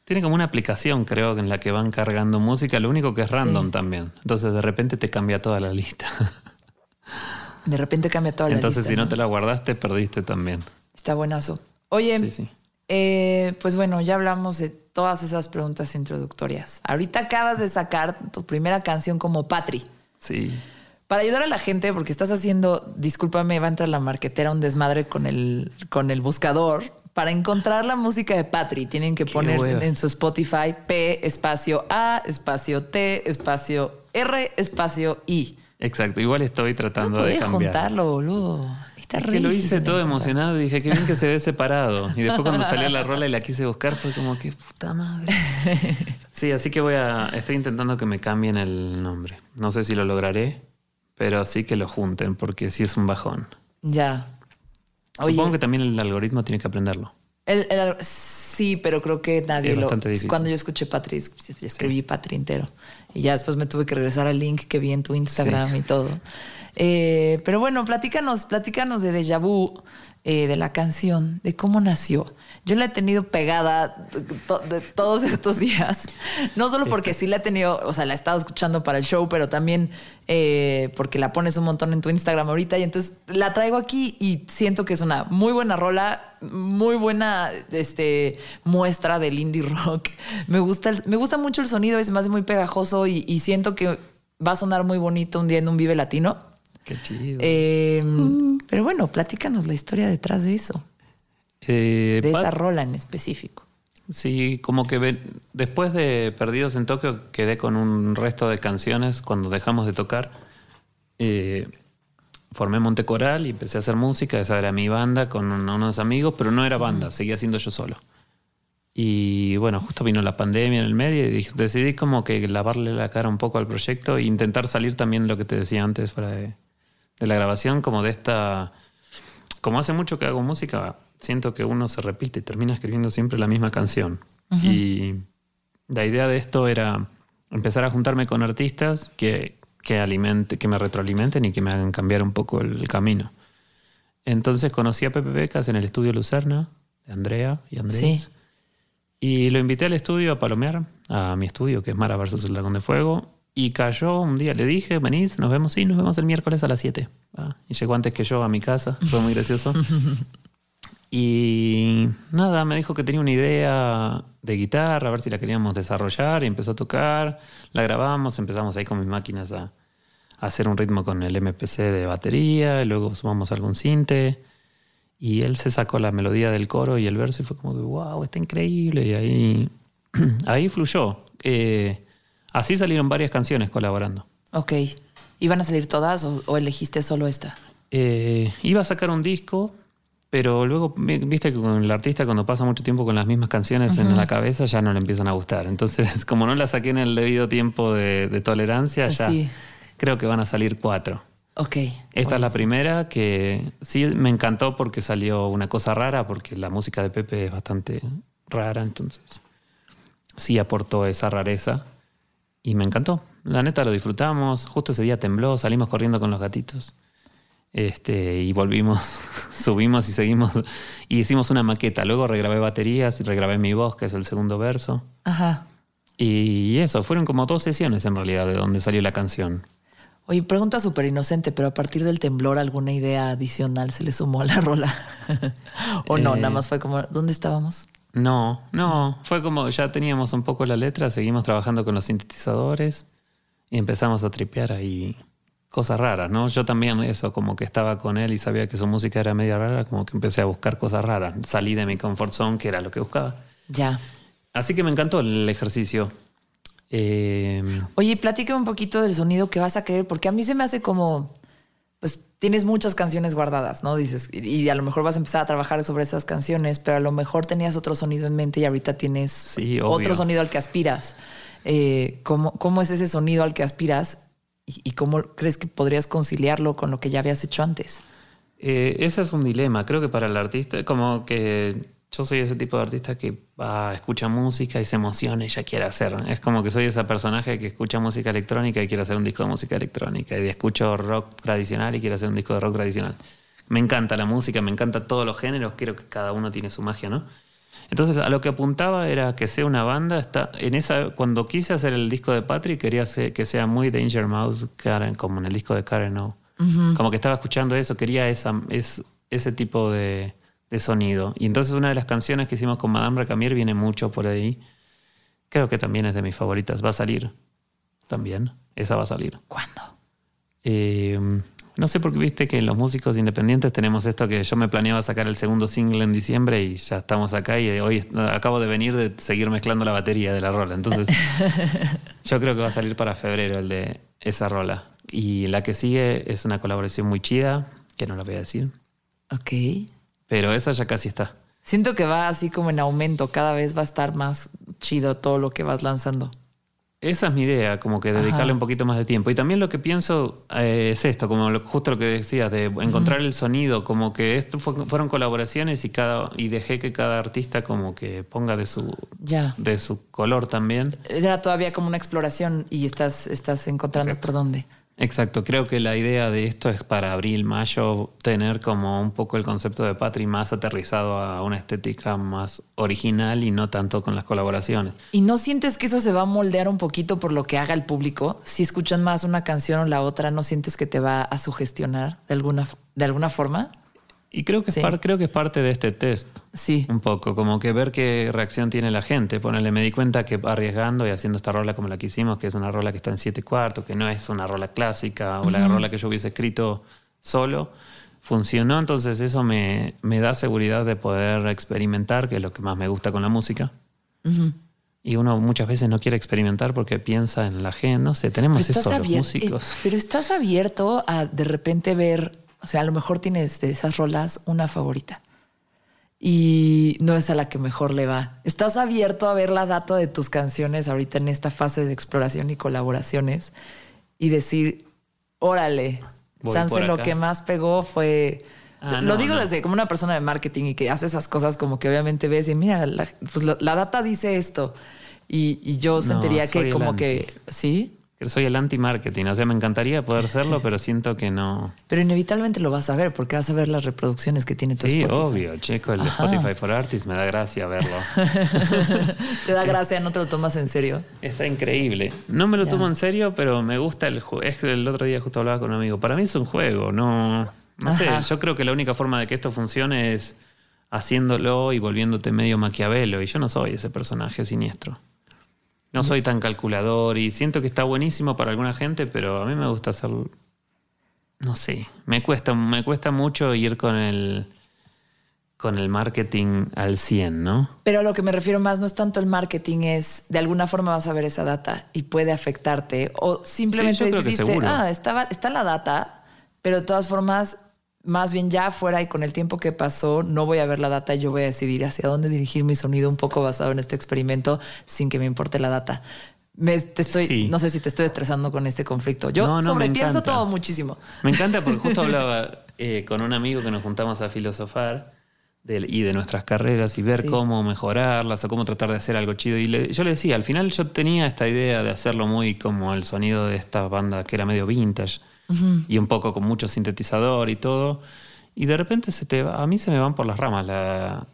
Tiene como una aplicación, creo, en la que van cargando música, lo único que es random Sí. también. Entonces de repente te cambia toda la lista. de repente cambia toda la Entonces lista, si no te la guardaste, perdiste también. Está buenazo. Oye, Sí, sí. eh, pues bueno, ya hablamos de todas esas preguntas introductorias. Ahorita acabas de sacar tu primera canción como Patri. Sí. Para ayudar a la gente, porque estás haciendo, discúlpame, va a entrar la marquetera un desmadre con el, con el buscador. Para encontrar la música de Patri, tienen que poner en su Spotify P espacio A espacio T espacio R espacio I. Exacto. Igual estoy No tratando de podías cambiar. juntarlo, boludo. Está que lo hice de todo emocionado y dije, qué bien que se ve separado. Y después cuando salió la rola y la quise buscar fue como, qué puta madre. Sí, así que voy a, estoy intentando que me cambien el nombre. No sé si lo lograré, pero sí que lo junten porque sí es un bajón. Ya. Oye, Supongo que también el algoritmo tiene que aprenderlo. el- el- sí, pero creo que nadie Es lo. difícil. Cuando yo escuché Patri, es- escribí Patri entero. Y ya después me tuve que regresar al link que vi en tu Instagram y todo. Eh, pero bueno, platícanos, platícanos de Deja Vu, eh, de la canción, de cómo nació. Yo la he tenido pegada to- de todos estos días. No solo porque sí la he tenido, o sea, la he estado escuchando para el show, pero también eh, porque la pones un montón en tu Instagram ahorita. Y entonces la traigo aquí y siento que es una muy buena rola, muy buena este, muestra del indie rock. Me gusta, el- me gusta mucho el sonido, es más muy pegajoso y, y siento que va a sonar muy bonito un día en un Vive Latino. Qué chido. Eh, Pero bueno, platícanos la historia detrás de eso. Eh, de esa rola en específico. Sí, como que después de Perdidos en Tokio quedé con un resto de canciones cuando dejamos de tocar. Eh, formé Montecoral y empecé a hacer música, esa era mi banda con un- unos amigos, pero no era banda, seguía siendo yo solo. Y bueno, justo vino la pandemia en el medio y decidí como que lavarle la cara un poco al proyecto e intentar salir también lo que te decía antes fuera de, la grabación, como de esta... Como hace mucho que hago música, siento que uno se repite y termina escribiendo siempre la misma canción. Y la idea de esto era empezar a juntarme con artistas que, que, alimente, que me retroalimenten y que me hagan cambiar un poco el camino. Entonces conocí a Pepe Becas en el estudio Lucerna, de Andrea y Andrés. Sí. Y lo invité al estudio a palomear, a mi estudio, que es Mara versus el Dragón de Fuego. Y cayó un día, le dije, venís, nos vemos, sí, nos vemos el miércoles a las 7. Ah, y llegó antes que yo a mi casa, fue muy gracioso. y nada, me dijo que tenía una idea de guitarra, a ver si la queríamos desarrollar, y empezó a tocar, la grabamos, empezamos ahí con mis máquinas a, a hacer un ritmo con el MPC de batería, y luego sumamos algún cinte. Y él se sacó la melodía del coro y el verso y fue como que, wow, está increíble. Y ahí, ahí fluyó. Eh, así salieron varias canciones colaborando. Ok. ¿Iban a salir todas o, o elegiste solo esta? Eh, iba a sacar un disco, pero luego, vi- viste que con el artista cuando pasa mucho tiempo con las mismas canciones en la cabeza ya no le empiezan a gustar. Entonces, como no la saqué en el debido tiempo de, de tolerancia, ya Sí. creo que van a salir cuatro. Ok. Esta es la primera que sí me encantó porque salió una cosa rara, porque la música de Pepe es bastante rara, entonces sí aportó esa rareza y me encantó. La neta lo disfrutamos, justo ese día tembló, salimos corriendo con los gatitos este, y volvimos, subimos y seguimos y hicimos una maqueta. Luego regrabé baterías y regrabé mi voz, que es el segundo verso. Ajá. Y eso, fueron como dos sesiones en realidad de donde salió la canción. Oye, pregunta súper inocente, pero a partir del temblor, ¿alguna idea adicional se le sumó a la rola? ¿O no? Eh. Nada más fue como, ¿dónde estábamos? No, no, fue como ya teníamos un poco la letra, seguimos trabajando con los sintetizadores y empezamos a tripear ahí cosas raras, ¿no? Yo también eso, como que estaba con él y sabía que su música era media rara, como que empecé a buscar cosas raras, salí de mi comfort zone, que era lo que buscaba. Ya. Así que me encantó el ejercicio. Eh, Oye, platícame un poquito del sonido que vas a querer, porque a mí se me hace como, pues tienes muchas canciones guardadas, ¿no? Dices, y a lo mejor vas a empezar a trabajar sobre esas canciones, pero a lo mejor tenías otro sonido en mente y ahorita tienes Sí, otro sonido al que aspiras. Eh, ¿cómo, ¿Cómo es ese sonido al que aspiras y, y cómo crees que podrías conciliarlo con lo que ya habías hecho antes? Eh, ese es un dilema. Creo que para el artista, como que yo soy ese tipo de artista que va, escucha música y se emociona y ya quiere hacer. Es como que soy ese personaje que escucha música electrónica y quiere hacer un disco de música electrónica. Y escucho rock tradicional y quiere hacer un disco de rock tradicional. Me encanta la música, me encanta todos los géneros. Creo que cada uno tiene su magia, ¿no? Entonces, a lo que apuntaba era que sea una banda. Está, en esa, cuando quise hacer el disco de Patrick, quería que sea muy Danger Mouse, Karen, como en el disco de Karen O. Como que estaba escuchando eso, quería esa, es, ese tipo de, de sonido. Y entonces, una de las canciones que hicimos con Madame Recamier viene mucho por ahí. Creo que también es de mis favoritas. Va a salir también. Esa va a salir. ¿Cuándo? Eh, no sé por qué viste que los músicos independientes tenemos esto que yo me planeaba sacar el segundo single en diciembre y ya estamos acá y hoy acabo de venir de seguir mezclando la batería de la rola. Entonces yo creo que va a salir para febrero el de esa rola. Y la que sigue es una colaboración muy chida, que no la voy a decir, Ok. Pero esa ya casi está. Siento que va así como en aumento, cada vez va a estar más chido todo lo que vas lanzando. Esa es mi idea, como que dedicarle Ajá. un poquito más de tiempo. Y también lo que pienso eh, es esto, como lo- justo lo que decías, de encontrar el sonido, como que esto fue- fueron colaboraciones y cada y dejé que cada artista como que ponga de su Ya. de su color también. Era todavía como una exploración y estás, estás encontrando por dónde. Exacto, creo que la idea de esto es para abril, mayo, tener como un poco el concepto de Patri más aterrizado a una estética más original y no tanto con las colaboraciones. ¿Y no sientes que eso se va a moldear un poquito por lo que haga el público? Si escuchan más una canción o la otra, ¿no sientes que te va a sugestionar de alguna, de alguna forma? Y creo que, Sí. es, par- creo que es parte de este test. Sí. Un poco, como que ver qué reacción tiene la gente. Ponele, me di cuenta que arriesgando y haciendo esta rola como la que hicimos, que es una rola que está en siete cuartos, que no es una rola clásica o la rola que yo hubiese escrito solo, funcionó, entonces eso me, me da seguridad de poder experimentar, que es lo que más me gusta con la música. Y uno muchas veces no quiere experimentar porque piensa en la gente, no sé, tenemos eso los músicos. Eh, pero estás abierto a de repente ver, o sea, a lo mejor tienes de esas rolas una favorita y no es a la que mejor le va. ¿Estás abierto a ver la data de tus canciones ahorita en esta fase de exploración y colaboraciones y decir, órale, chance lo que más pegó fue... Ah, lo digo desde como una persona de marketing y que hace esas cosas como que obviamente ves y mira, la, pues la, data dice esto. Y, yo sentiría que como que, ¿sí? Soy el anti-marketing. O sea, me encantaría poder hacerlo, pero siento que no. Pero inevitablemente lo vas a ver porque vas a ver las reproducciones que tiene tu sí, Sí, obvio, chico. El Spotify for Artists me da gracia verlo. Te da gracia, no te lo tomas en serio. Está increíble. No me lo tomo en serio, pero me gusta el juego. Es que el otro día justo hablaba con un amigo. Para mí es un juego, no. No sé, yo creo que la única forma de que esto funcione es haciéndolo y volviéndote medio maquiavelo. Y yo no soy ese personaje siniestro. No soy tan calculador y siento que está buenísimo para alguna gente, pero a mí me gusta hacer. No sé, me cuesta, me cuesta mucho ir con el, con el marketing al 100, ¿no? Pero a lo que me refiero más no es tanto el marketing, es de alguna forma vas a ver esa data y puede afectarte. O simplemente decidiste, ah, está, está la data, pero de todas formas más bien ya fuera y con el tiempo que pasó, no voy a ver la data y yo voy a decidir hacia dónde dirigir mi sonido un poco basado en este experimento sin que me importe la data. Me, te estoy, No sé si te estoy estresando con este conflicto. Yo no, sobrepienso todo muchísimo. Me encanta porque justo hablaba eh, con un amigo que nos juntamos a filosofar y de nuestras carreras y ver cómo mejorarlas o cómo tratar de hacer algo chido. Y yo le decía, al final yo tenía esta idea de hacerlo muy como el sonido de esta banda que era medio vintage y un poco con mucho sintetizador y todo. Y de repente se te a mí se me van por las ramas la,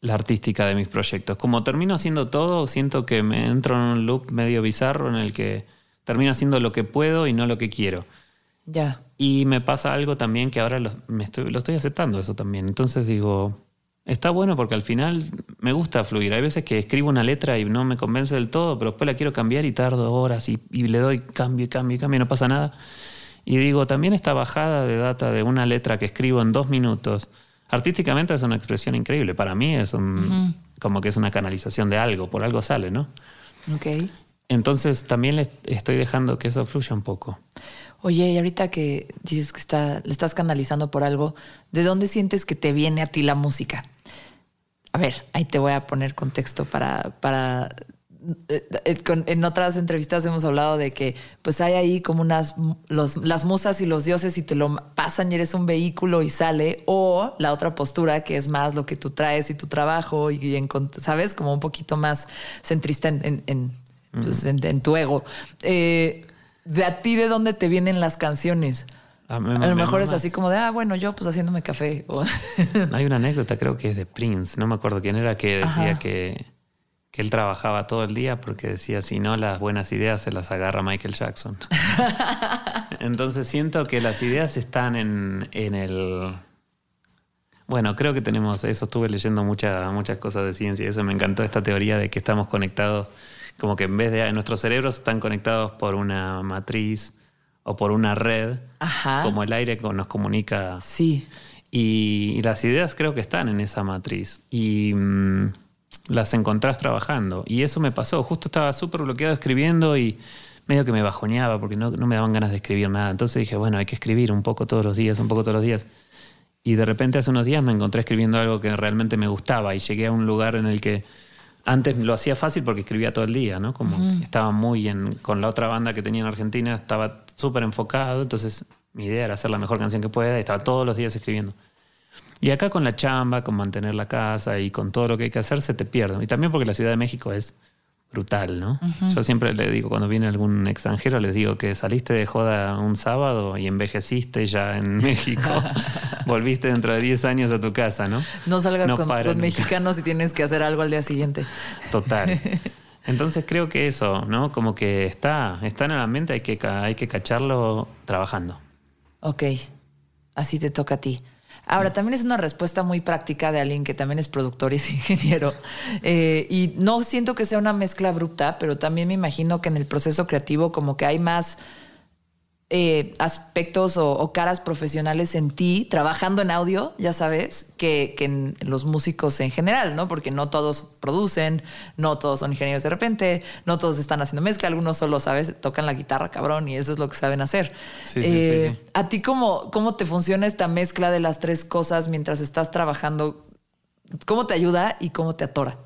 la artística de mis proyectos. Como termino haciendo todo, siento que me entro en un loop medio bizarro en el que termino haciendo lo que puedo y no lo que quiero. Ya. Y me pasa algo también que ahora lo, me estoy, lo estoy aceptando eso también. Entonces digo, está bueno porque al final me gusta fluir. Hay veces que escribo una letra y no me convence del todo, pero después la quiero cambiar y tardo horas y, y le doy cambio y cambio y cambio y no pasa nada. Y digo, también esta bajada de data de una letra que escribo en dos minutos, artísticamente es una expresión increíble. Para mí es un, como que es una canalización de algo, por algo sale, ¿no? Ok. Entonces también le estoy dejando que eso fluya un poco. Oye, y ahorita que dices que está, le estás canalizando por algo, ¿de dónde sientes que te viene a ti la música? A ver, ahí te voy a poner contexto para, para en otras entrevistas hemos hablado de que pues hay ahí como unas las musas y los dioses y te lo pasan y eres un vehículo y sale o la otra postura que es más lo que tú traes y tu trabajo y, sabes como un poquito más centrista en, en, pues, tu ego. Eh, de a ti de dónde te vienen las canciones a, lo mejor es así como de, ah, bueno, yo pues haciéndome café. Hay una anécdota, creo que es de Prince, no me acuerdo quién era, que decía que él trabajaba todo el día porque decía, si no, las buenas ideas se las agarra Michael Jackson. Entonces siento que las ideas están en, el... Bueno, creo que tenemos, eso estuve leyendo muchas muchas cosas de ciencia y eso me encantó esta teoría de que estamos conectados, como que en vez de nuestros cerebros están conectados por una matriz o por una red, como el aire nos comunica. Sí. Y, las ideas creo que están en esa matriz. Y... Mm, las encontrás trabajando. Y eso me pasó. Justo estaba súper bloqueado escribiendo y medio que me bajoneaba porque no, me daban ganas de escribir nada. Entonces dije, bueno, hay que escribir un poco todos los días, un poco todos los días. Y de repente hace unos días me encontré escribiendo algo que realmente me gustaba y llegué a un lugar en el que antes lo hacía fácil porque escribía todo el día, ¿no? Como estaba muy en, con la otra banda que tenía en Argentina, estaba súper enfocado, entonces mi idea era hacer la mejor canción que pueda y estaba todos los días escribiendo. Y acá con la chamba, con mantener la casa y con todo lo que hay que hacer, se te pierde. Y también porque la Ciudad de México es brutal, ¿no? Yo siempre le digo, cuando viene algún extranjero, les digo que saliste de joda un sábado y envejeciste ya en México. Volviste dentro de 10 años a tu casa, ¿no? No salgas con, mexicanos y tienes que hacer algo al día siguiente. Total. Entonces creo que eso, ¿no? Como que está, está en la mente, hay que, hay que cacharlo trabajando. Ok, así te toca a ti. Ahora, también es una respuesta muy práctica de alguien que también es productor y es ingeniero. Eh, y no siento que sea una mezcla abrupta, pero también me imagino que en el proceso creativo como que hay más eh, aspectos o, o caras profesionales en ti trabajando en audio, ya sabes, que, que en los músicos en general, ¿no? Porque no todos producen, no todos son ingenieros de repente, no todos están haciendo mezcla, algunos solo, ¿sabes? Tocan la guitarra, cabrón, y eso es lo que saben hacer. Sí, Eh, sí, sí. ¿A ti cómo, cómo te funciona esta mezcla de las tres cosas mientras estás trabajando? ¿Cómo te ayuda y cómo te atora?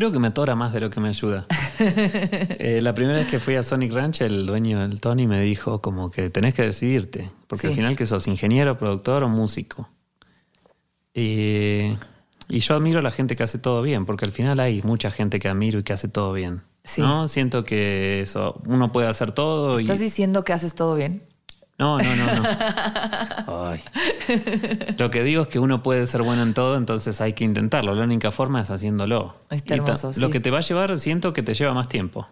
Creo que me atora más de lo que me ayuda. Eh, la primera vez que fui a Sonic Ranch, el dueño del Tony me dijo como que tenés que decidirte, porque Sí. al final que sos ingeniero, productor o músico. Y, y yo admiro a la gente que hace todo bien, porque al final hay mucha gente que admiro y que hace todo bien. Sí. ¿no? Siento que eso, uno puede hacer todo y... ¿Estás diciendo que haces todo bien? No, no, no, no. Ay. Lo que digo es que uno puede ser bueno en todo, entonces hay que intentarlo. La única forma es haciéndolo. Está Y ta- hermoso, sí. Lo que te va a llevar, siento que te lleva más tiempo,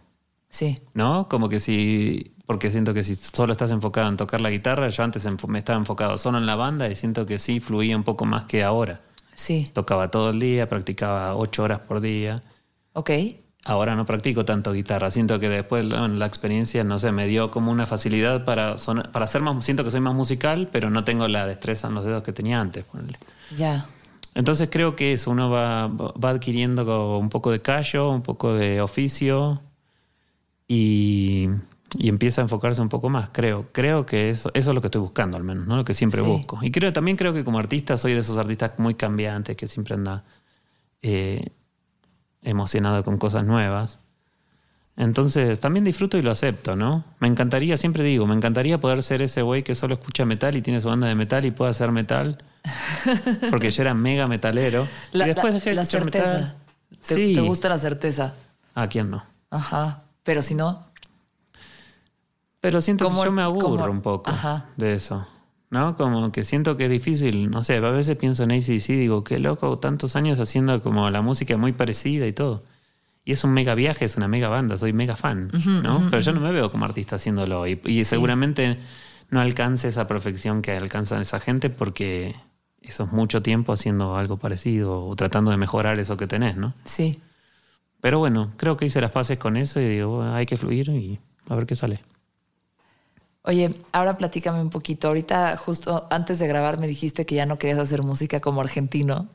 Sí. ¿no? Como que si, porque siento que si solo estás enfocado en tocar la guitarra, yo antes me estaba enfocado solo en la banda y siento que sí fluía un poco más que ahora. Sí. Tocaba todo el día, practicaba ocho horas por día. Ok. Ahora no practico tanto guitarra. Siento que después bueno, la experiencia, no sé, me dio como una facilidad para, sonar- para ser más. Siento que soy más musical, pero no tengo la destreza en los dedos que tenía antes. Ya. Entonces creo que eso, uno va, va adquiriendo un poco de callo, un poco de oficio y, y empieza a enfocarse un poco más, creo. Creo que eso, eso es lo que estoy buscando, al menos, ¿no? Lo que siempre Sí. busco. Y creo, también creo que como artista soy de esos artistas muy cambiantes que siempre anda eh, emocionado con cosas nuevas. Entonces también disfruto y lo acepto, ¿no? Me encantaría, siempre digo, me encantaría poder ser ese güey que solo escucha metal y tiene su banda de metal y puede hacer metal. Porque yo era mega metalero. La, y después dejé la certeza. metal. ¿Te, sí. te gusta la certeza? ¿A quién no? Ajá. Pero si no, Pero siento ¿Cómo- que yo me aburro cómo- un poco Ajá. de eso. ¿No? Como que siento que es difícil. No sé, a veces pienso en ACDC y digo, qué loco, tantos años haciendo como la música muy parecida y todo. Y es un mega viaje, es una mega banda, soy mega fan, ¿no? Pero yo no me veo como artista haciéndolo. Y, y seguramente no alcance esa perfección que alcanza esa gente porque eso es mucho tiempo haciendo algo parecido o tratando de mejorar eso que tenés, ¿no? sí. Pero bueno, creo que hice las paces con eso y digo, hay que fluir y a ver qué sale. Oye, ahora platícame un poquito. Ahorita, justo antes de grabar, me dijiste que ya no querías hacer música como argentino.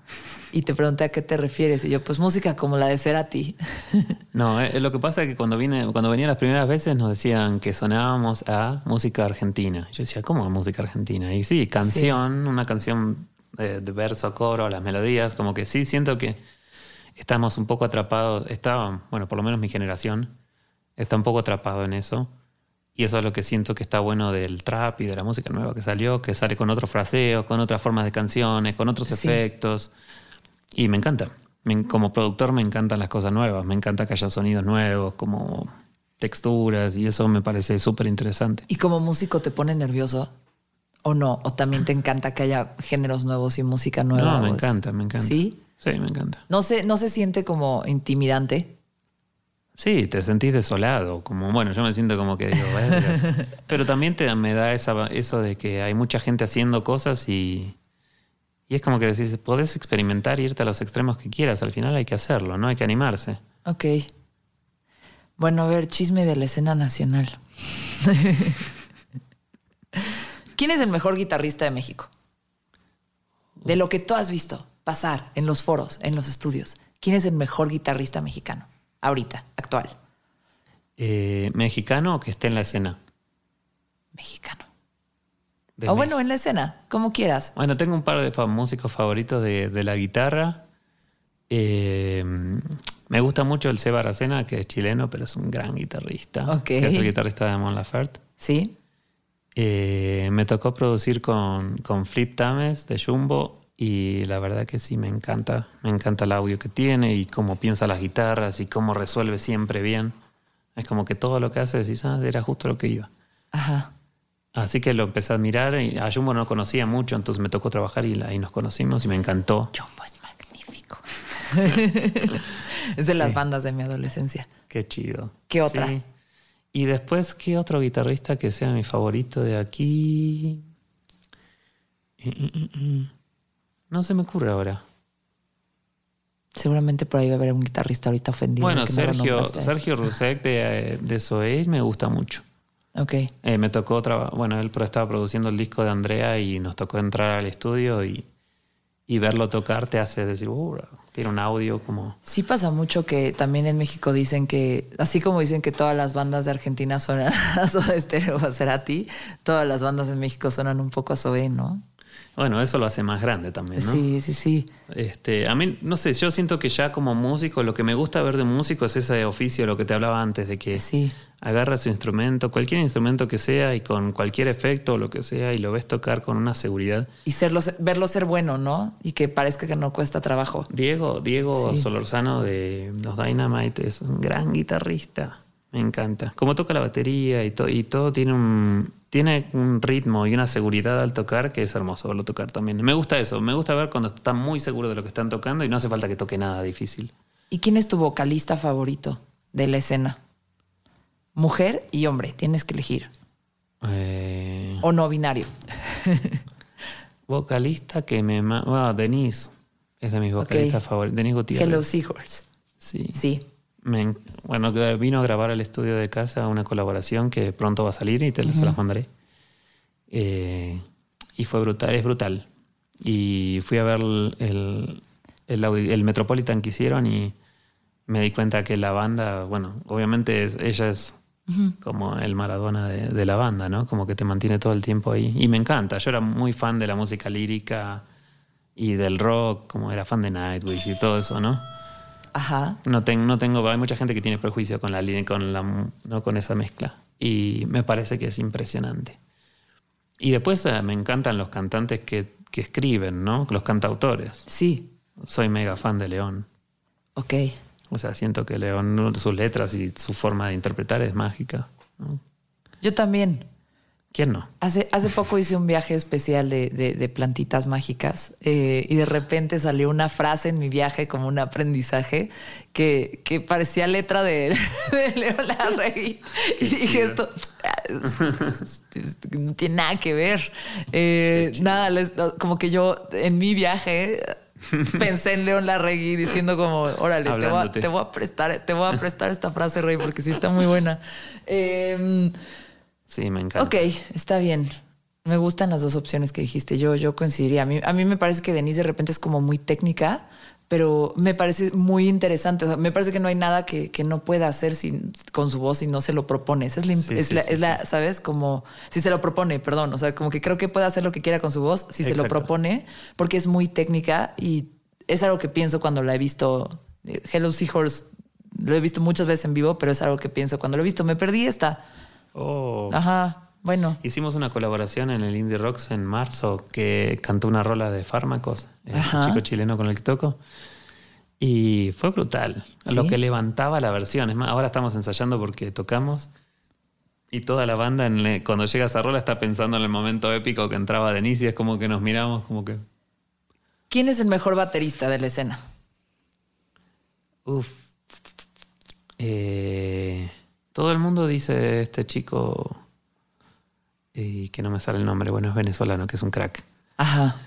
Y te pregunté a qué te refieres. Y yo, pues música como la de Cerati. No, eh, lo que pasa es que cuando vine, cuando venía las primeras veces nos decían que sonábamos a música argentina. Yo decía, ¿cómo a música argentina? Y sí, canción, una canción de, de verso, coro, las melodías, como que sí, siento que estamos un poco atrapados, estaba, bueno, por lo menos mi generación, está un poco atrapado en eso. Y eso es lo que siento que está bueno del trap y de la música nueva que salió, que sale con otros fraseos, con otras formas de canciones, con otros Sí. efectos. Y me encanta. Me- como productor me encantan las cosas nuevas. Me encanta que haya sonidos nuevos, como texturas, y eso me parece súper interesante. ¿Y como músico te pone nervioso? ¿O no? ¿O también te encanta que haya géneros nuevos y música nueva? No, me ¿O es- encanta, me encanta. ¿Sí? Sí, me encanta. No se, no se siente como intimidante. Sí, te sentís desolado, como bueno, yo me siento como que digo, "Vergas". pero también te, me da esa, eso de que hay mucha gente haciendo cosas y, y es como que decís, podés experimentar e irte a los extremos que quieras, al final hay que hacerlo, ¿no? Hay que animarse. Ok. Bueno, a ver, chisme de la escena nacional. ¿Quién es el mejor guitarrista de México? De lo que tú has visto pasar en los foros, en los estudios. ¿Quién es el mejor guitarrista mexicano? Ahorita, actual. Eh, mexicano que esté en la escena. Mexicano. de o bueno, en la escena, como quieras. Bueno, tengo un par de músicos favoritos de, de la guitarra. Eh, me gusta mucho el Seba Aracena, que es chileno, pero es un gran guitarrista. Ok. Que es el guitarrista de Mon Laferte. ¿Sí? Eh, me tocó producir con, con Flip Tames de Jumbo y la verdad que sí, me encanta. Me encanta el audio que tiene y cómo piensa las guitarras y cómo resuelve siempre bien. Es como que todo lo que hace decís, ah, era justo lo que iba. Ajá. Así que lo empecé a admirar y a Jumbo no conocía mucho, entonces me tocó trabajar y ahí nos conocimos y me encantó. Jumbo es magnífico. es de las bandas de mi adolescencia. Qué chido. ¿Qué otra? Sí. Y después, ¿qué otro guitarrista que sea mi favorito de aquí? Mm, mm, mm, mm. No se me ocurre ahora. Seguramente por ahí va a haber un guitarrista ahorita ofendido. Bueno, Sergio. Sergio Rusek de, de Soez me gusta mucho. Ok. Eh, me tocó, traba- bueno, él estaba produciendo el disco de Andrea y nos tocó entrar al estudio y, y verlo tocar te hace decir, "Uh, tiene un audio como... Sí pasa mucho que también en México dicen que, así como dicen que todas las bandas de Argentina suenan a Soda Stereo o a Cerati, todas las bandas en México suenan un poco a Sobe, ¿no? Bueno, eso lo hace más grande también, ¿no? Sí, sí, sí. Este, a mí, no sé, yo siento que ya como músico, lo que me gusta ver de un músico es ese oficio, lo que te hablaba antes, de que Sí. agarra su instrumento, cualquier instrumento que sea y con cualquier efecto o lo que sea, y lo ves tocar con una seguridad. Y serlo, verlo ser bueno, ¿no? Y que parezca que no cuesta trabajo. Diego, Diego Sí. Solorzano de los Dynamite es un gran guitarrista. Me encanta. Como toca la batería y, to- y todo tiene un, tiene un ritmo y una seguridad al tocar que es hermoso verlo tocar también. Me gusta eso. Me gusta ver cuando están muy seguros de lo que están tocando y no hace falta que toque nada difícil. ¿Y quién es tu vocalista favorito de la escena? Mujer y hombre, tienes que elegir. Eh, O no binario. vocalista que me... Bueno, Denise es de mis vocalistas favoritos. Denise Gutiérrez. Hello Seahorse. Sí. Sí. Me en- bueno, vino a grabar al estudio de casa una colaboración que pronto va a salir y te se las mandaré. Eh, y fue brutal, es brutal. Y fui a ver el, el, el Metropolitan que hicieron y me di cuenta que la banda, bueno, obviamente es- ella es como el Maradona de, de la banda, ¿no? Como que te mantiene todo el tiempo ahí. Y me encanta, yo era muy fan de la música lírica y del rock, como era fan de Nightwish y todo eso, ¿no? Ajá. No, ten- no tengo, hay mucha gente que tiene prejuicio con la línea, con la, no con esa mezcla. Y me parece que es impresionante. Y después eh, me encantan los cantantes que, que escriben, ¿no? Los cantautores. Sí. Soy mega fan de León. Ok. O sea, siento que León, sus letras y su forma de interpretar es mágica. ¿no? Yo también. ¿Quién no? Hace, hace poco hice un viaje especial de, de- de plantitas mágicas eh, y de repente salió una frase en mi viaje como un aprendizaje que, que parecía letra de, de León Larregui. Y dije esto no tiene nada que ver. Eh, nada, les- como que yo en mi viaje pensé en León Larregui diciendo como, órale, te voy, a, te voy a prestar, te voy a prestar esta frase, Rey, porque sí está muy buena. Eh, Sí, me encanta. Ok, está bien. Me gustan las dos opciones que dijiste. Yo, yo coincidiría. A mí, a mí me parece que Denise de repente es como muy técnica, pero me parece muy interesante. O sea, me parece que no hay nada que, que no pueda hacer sin, con su voz si no se lo propone. Esa es la, Sí, es sí, la, sí, es la- ¿sabes? Como si se lo propone, perdón. O sea, como que creo que puede hacer lo que quiera con su voz si se lo propone, porque es muy técnica y es algo que pienso cuando la he visto. Hello Seahorse lo he visto muchas veces en vivo, pero es algo que pienso cuando lo he visto. Me perdí esta. Oh. Ajá, bueno. Hicimos una colaboración en el Indie Rocks en marzo que cantó una rola de fármacos, el Ajá. chico chileno con el que toco. Y fue brutal. Lo que levantaba la versión. Es más, ahora estamos ensayando porque tocamos. Y toda la banda, en le- cuando llega esa rola, está pensando en el momento épico que entraba Denise y es como que nos miramos, como que. ¿Quién es el mejor baterista de la escena? Uf. Eh, todo el mundo dice este chico. Y que no me sale el nombre. Bueno, es venezolano, que es un crack. Ajá.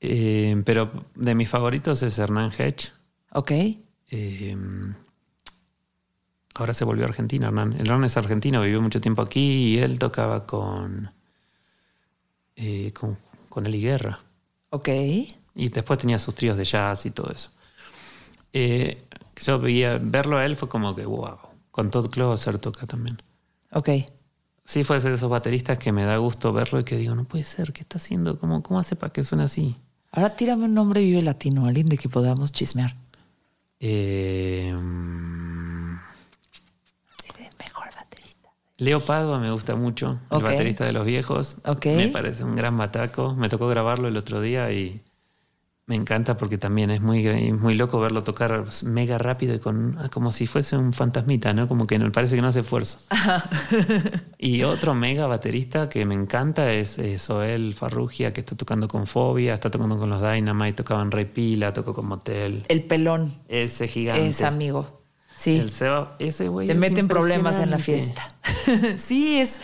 Eh, pero de mis favoritos es Hernán Hedge. Ok. Eh, ahora se volvió argentino, Hernán. Hernán es argentino, vivió mucho tiempo aquí y él tocaba con, eh, con, con Eli Guerra. Ok. Y después tenía sus tríos de jazz y todo eso. Eh, yo veía, verlo a él fue como que, wow. Con Todd Closer toca también. Ok. Sí, fue de esos bateristas que me da gusto verlo y que digo, no puede ser, ¿qué está haciendo? ¿Cómo, cómo hace para que suene así? Ahora tírame un nombre vive latino, alguien de que podamos chismear. Eh, de mejor baterista. Leo Padua me gusta mucho, el baterista de los viejos. Ok. Me parece un gran bataco. Me tocó grabarlo el otro día y me encanta porque también es muy, muy loco verlo tocar mega rápido y con ah, como si fuese un fantasmita, ¿no? Como que no, parece que no hace esfuerzo. y otro mega baterista que me encanta es Soel Farrugia, que está tocando con Fobia, está tocando con los Dynamite, tocaba en Rey Pila, tocó con Motel. El pelón Ese gigante. es amigo. Sí. El Seba, ese güey Te meten problemas en la fiesta. sí, es,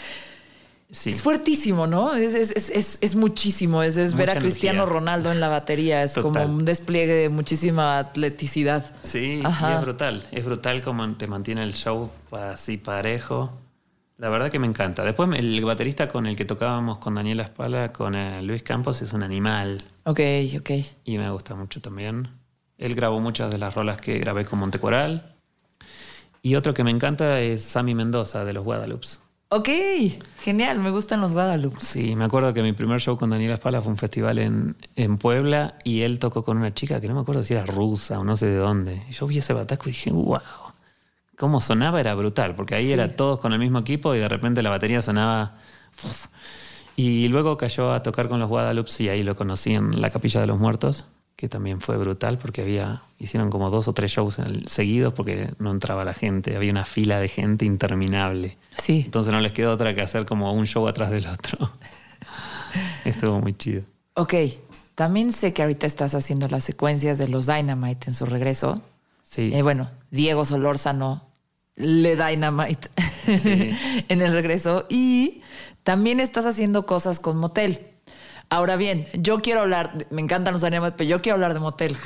Sí. es fuertísimo, ¿no? Es, es, es, es, muchísimo. Es, es ver a Cristiano. Ronaldo en la batería. Es Total. como un despliegue de muchísima atleticidad. Sí, y es brutal. Es brutal como te mantiene el show así parejo. La verdad que me encanta. Después el baterista con el que tocábamos con Daniela Espala, con eh, Luis Campos, es un animal. Ok, ok. Y me gusta mucho también. Él grabó muchas de las rolas que grabé con Montecoral. Y otro que me encanta es Sammy Mendoza de los Guadalupe. Ok, genial, me gustan los Guadalupe. Sí, me acuerdo que mi primer show con Daniela Espala fue un festival en, en, Puebla y él tocó con una chica que no me acuerdo si era rusa o no sé de dónde. Y yo vi ese bataco y dije, wow cómo sonaba era brutal, porque ahí era todos con el mismo equipo y de repente la batería sonaba... Y luego cayó a tocar con los Guadalupe y ahí lo conocí en la Capilla de los Muertos, que también fue brutal porque había hicieron como dos o tres shows seguidos porque no entraba la gente, había una fila de gente interminable. Sí. Entonces no les quedó otra que hacer como un show atrás del otro. Estuvo muy chido. Ok, también sé que ahorita estás haciendo las secuencias de los Dynamite en su regreso. Sí. Eh, bueno, Diego Solórzano le Dynamite en el regreso. Y también estás haciendo cosas con Motel. Ahora bien, yo quiero hablar, me encantan los Dynamite, pero yo quiero hablar de Motel.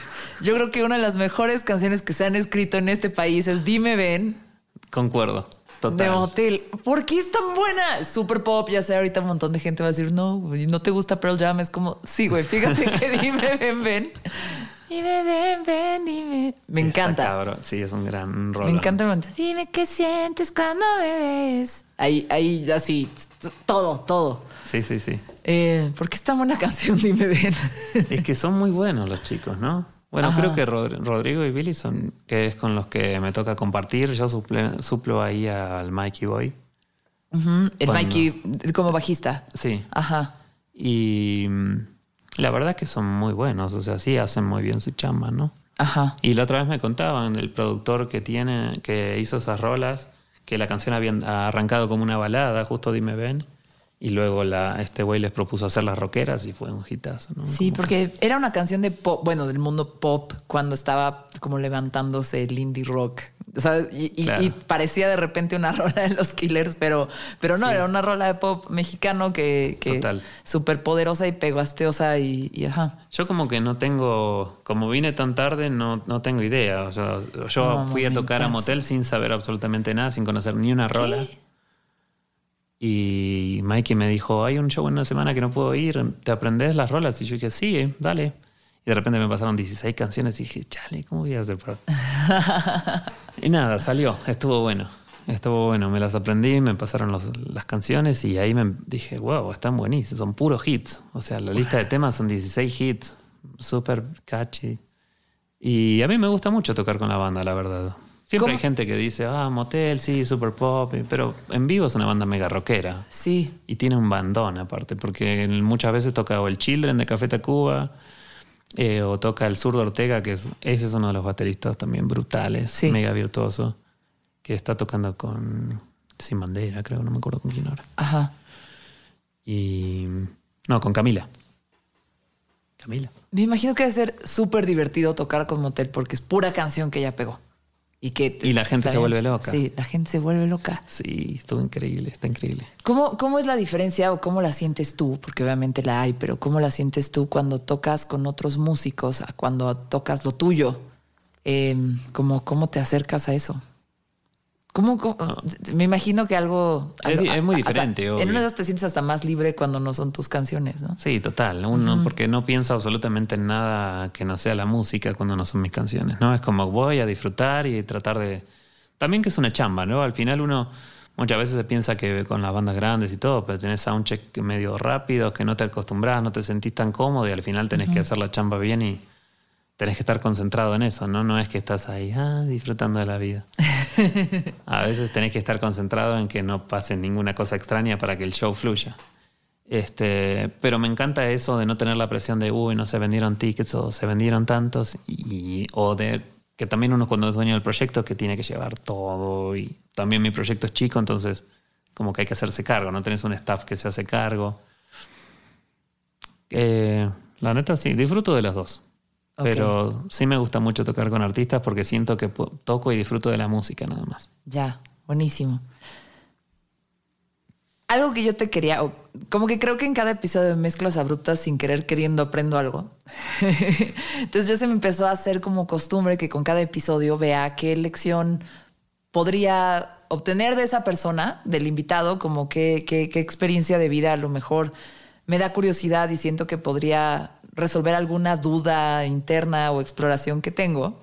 Yo creo que una de las mejores canciones que se han escrito en este país es Dime Ven. Concuerdo. Total. De Motel. ¿Por qué es tan buena? Super pop, ya sé, ahorita un montón de gente va a decir, no, no te gusta Pearl Jam. Es como, sí, güey, fíjate que Dime Ven Ven Dime, ven, ven, dime. Me encanta. Cabrón. Sí, es un gran rol. Me encanta el momento. Dime qué sientes cuando me ves. Ahí, ahí, así, todo, todo. Sí, sí, sí. Eh, ¿Por qué es tan buena canción? Dime, ven. Es que son muy buenos los chicos, ¿no? Bueno, creo que Rodrigo y Billy son, que es con los que me toca compartir. Yo suplo ahí al Mikey Boy. El Mikey como bajista. Sí. Ajá. Y la verdad es que son muy buenos, o sea, sí hacen muy bien su chamba, ¿no? Ajá. Y la otra vez me contaban el productor que tiene, que hizo esas rolas, que la canción había arrancado como una balada, justo Dime Ven, y luego la, este güey les propuso hacer las rockeras y fue un hitazo, ¿no? Sí, porque era una canción de pop, bueno, del mundo pop, cuando estaba como levantándose el indie rock. Y, parecía de repente una rola de los Killers, pero, pero no, era una rola de pop mexicano que, que súper poderosa y pegasteosa y, y, ajá. Yo como que no tengo, como vine tan tarde, no, no tengo idea. O sea, yo fui a tocar a motel sin saber absolutamente nada, sin conocer ni una rola. Y Mikey me dijo, hay un show en una semana que no puedo ir, ¿te aprendes las rolas? Y yo dije, sí, dale. Y de repente me pasaron 16 canciones y dije, chale, ¿cómo voy a hacer y nada, salió, estuvo bueno. Estuvo bueno, me las aprendí, me pasaron las canciones y ahí me dije, wow, están buenísimas, son puros hits. O sea, la lista de temas son 16 hits, súper catchy. Y a mí me gusta mucho tocar con la banda, la verdad. Siempre hay gente que dice, ah, motel, sí, super pop, pero en vivo es una banda mega rockera. Sí. Y tiene un bandón aparte, porque muchas veces toca o el Children de Café Tacuba, eh, o toca el Zurdo Ortega, que es, ese es uno de los bateristas también brutales, mega virtuoso, que está tocando con Sin Bandera, creo, no me acuerdo con quién ahora. Ajá. Y. No, con Camila. Camila. Me imagino que debe ser súper divertido tocar con Motel porque es pura canción que ella pegó. Y, que y la gente se vuelve loca. Sí, la gente se vuelve loca. Sí, estuvo increíble, está increíble. ¿Cómo, ¿Cómo es la diferencia o cómo la sientes tú? Porque obviamente la hay, pero ¿cómo la sientes tú cuando tocas con otros músicos, cuando tocas lo tuyo? Eh, ¿cómo, ¿Cómo te acercas a eso? ¿Cómo. Me imagino que algo... es, muy diferente. en una de esas te sientes hasta más libre cuando no son tus canciones, ¿no? Sí, total. Uno, Porque no pienso absolutamente en nada que no sea la música cuando no son mis canciones, ¿no? Es como voy a disfrutar y tratar de... También que es una chamba, ¿no? Al final uno muchas veces se piensa que con las bandas grandes y todo, pero tenés soundcheck medio rápido, que no te acostumbras, no te sentís tan cómodo y al final tenés que hacer la chamba bien y tenés que estar concentrado en eso, ¿no? No es que estás ahí ah, disfrutando de la vida. A veces tenés que estar concentrado en que no pase ninguna cosa extraña para que el show fluya. Este, pero me encanta eso de no tener la presión de, uy, no se vendieron tickets o se vendieron tantos, y, o de que también uno cuando es dueño del proyecto que tiene que llevar todo y también mi proyecto es chico, entonces como que hay que hacerse cargo, no tenés un staff que se hace cargo. Eh, la neta sí, disfruto de las dos. Pero sí me gusta mucho tocar con artistas porque siento que toco y disfruto de la música nada más. Ya, buenísimo. Algo que yo te quería, como que creo que en cada episodio de Mezclas Abruptas, sin querer queriendo, aprendo algo. Entonces ya se me empezó a hacer como costumbre que con cada episodio vea qué lección podría obtener de esa persona, del invitado, como qué, qué, qué experiencia de vida a lo mejor me da curiosidad y siento que podría resolver alguna duda interna o exploración que tengo.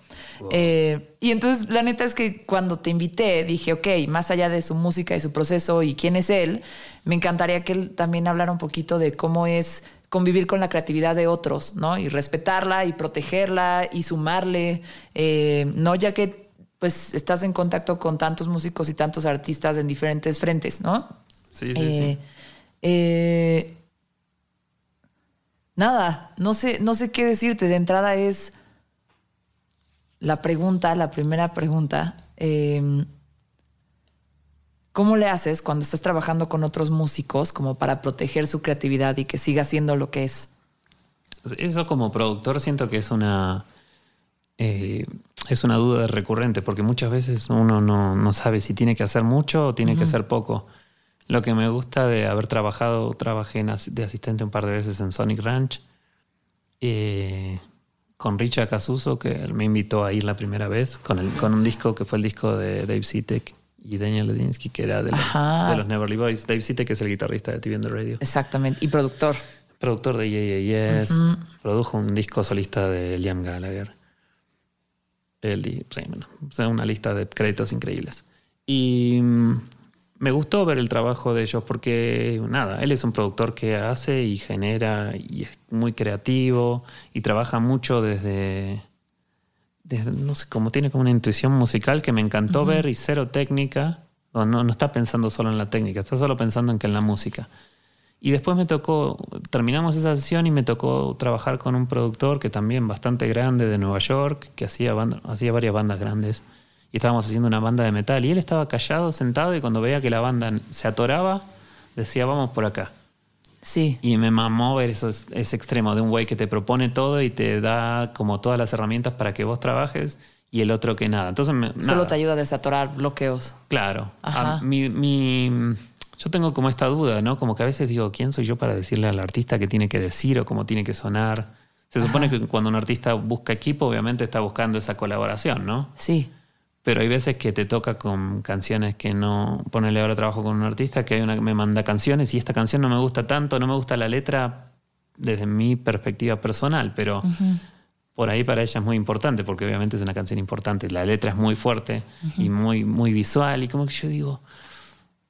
Eh, y entonces la neta es que cuando te invité dije, ok, más allá de su música y su proceso y quién es él, me encantaría que él también hablara un poquito de cómo es convivir con la creatividad de otros, ¿no? Y respetarla y protegerla y sumarle, eh, ¿no? Ya que pues estás en contacto con tantos músicos y tantos artistas en diferentes frentes, ¿no? Sí, sí, sí. Nada, no sé, no sé qué decirte. De entrada es la pregunta, la primera pregunta. Em, ¿Cómo le haces cuando estás trabajando con otros músicos como para proteger su creatividad y que siga siendo lo que es? Eso como productor siento que es una, eh, es una duda recurrente porque muchas veces uno no, sabe si tiene que hacer mucho o tiene que hacer poco. Lo que me gusta de haber trabajado, trabajé de asistente un par de veces en Sonic Ranch eh, con Richard Casuso, que me invitó a ir la primera vez con, el, con un disco que fue el disco de Dave Sitek y Daniel Ledinsky, que era de los, de los Neverly Boys. Dave Sitek, es el guitarrista de TV on the Radio. Exactamente. Y productor. Productor de Yeah, Yes. Produjo un disco solista de Liam Gallagher. El, una lista de créditos increíbles. Y mm, me gustó ver el trabajo de ellos porque, nada, él es un productor que hace y genera y es muy creativo y trabaja mucho desde no sé, como tiene como una intuición musical que me encantó ver y cero técnica. No, no, está pensando solo en la técnica, está solo pensando en que en la música. Y después me tocó, terminamos esa sesión y me tocó trabajar con un productor que también bastante grande de Nueva York, que hacía, hacía varias bandas grandes. Y estábamos haciendo una banda de metal. Y él estaba callado, sentado, y cuando veía que la banda se atoraba, decía, vamos por acá. Sí. Y me mamó ver ese extremo de un güey que te propone todo y te da como todas las herramientas para que vos trabajes y el otro que nada. Entonces, Solo te ayuda a desatorar bloqueos. Claro. mi, yo tengo como esta duda, ¿no? Como que a veces digo, ¿quién soy yo para decirle al artista qué tiene que decir o cómo tiene que sonar? Se supone que cuando un artista busca equipo, obviamente está buscando esa colaboración, ¿no? Sí. Pero hay veces que te toca con canciones que no. Ponele ahora trabajo con un artista que hay una que me manda canciones y esta canción no me gusta tanto, no me gusta la letra desde mi perspectiva personal, pero por ahí para ella es muy importante porque obviamente es una canción importante. La letra es muy fuerte y muy, muy visual y como que yo digo,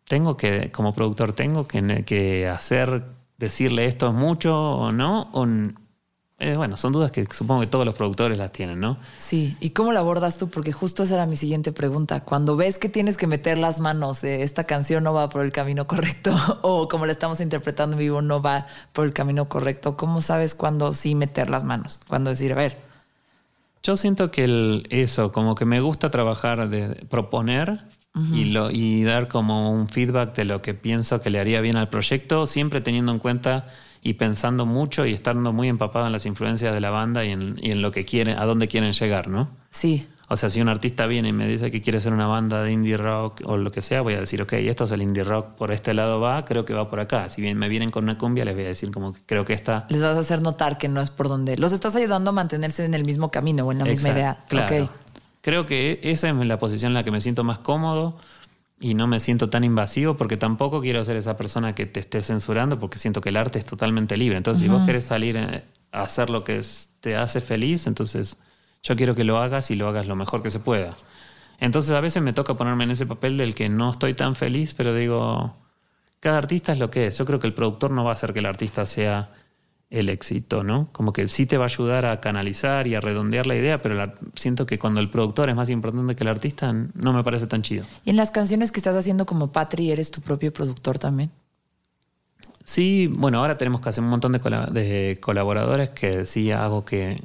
tengo que, como productor, tengo que, que hacer, decirle esto es mucho o no, o eh, bueno, son dudas que supongo que todos los productores las tienen, ¿no? Sí, ¿y cómo la abordas tú? Porque justo esa era mi siguiente pregunta. Cuando ves que tienes que meter las manos, de esta canción no va por el camino correcto, o como la estamos interpretando en vivo, no va por el camino correcto, ¿cómo sabes cuándo sí meter las manos? Cuándo decir, a ver. Yo siento que el, eso, como que me gusta trabajar de proponer y, lo, y dar como un feedback de lo que pienso que le haría bien al proyecto, siempre teniendo en cuenta y pensando mucho y estando muy empapado en las influencias de la banda y en, lo que quieren, a dónde quieren llegar, ¿no? Sí. O sea, si un artista viene y me dice que quiere ser una banda de indie rock o lo que sea, voy a decir, ok, esto es el indie rock, por este lado va, creo que va por acá. Si bien me vienen con una cumbia, les voy a decir como que creo que esta... Les vas a hacer notar que no es por donde... Los estás ayudando a mantenerse en el mismo camino o en la misma idea. Claro. Creo que esa es la posición en la que me siento más cómodo y no me siento tan invasivo porque tampoco quiero ser esa persona que te esté censurando porque siento que el arte es totalmente libre. Entonces, si vos querés salir a hacer lo que te hace feliz, entonces yo quiero que lo hagas y lo hagas lo mejor que se pueda. Entonces, a veces me toca ponerme en ese papel del que no estoy tan feliz, pero digo, cada artista es lo que es. Yo creo que el productor no va a hacer que el artista sea el éxito, ¿no? Como que sí te va a ayudar a canalizar y a redondear la idea, pero siento que cuando el productor es más importante que el artista, no me parece tan chido. ¿Y en las canciones que estás haciendo como Patri, eres tu propio productor también? Sí, bueno, ahora tenemos que hacer un montón de, colaboradores que sí hago que,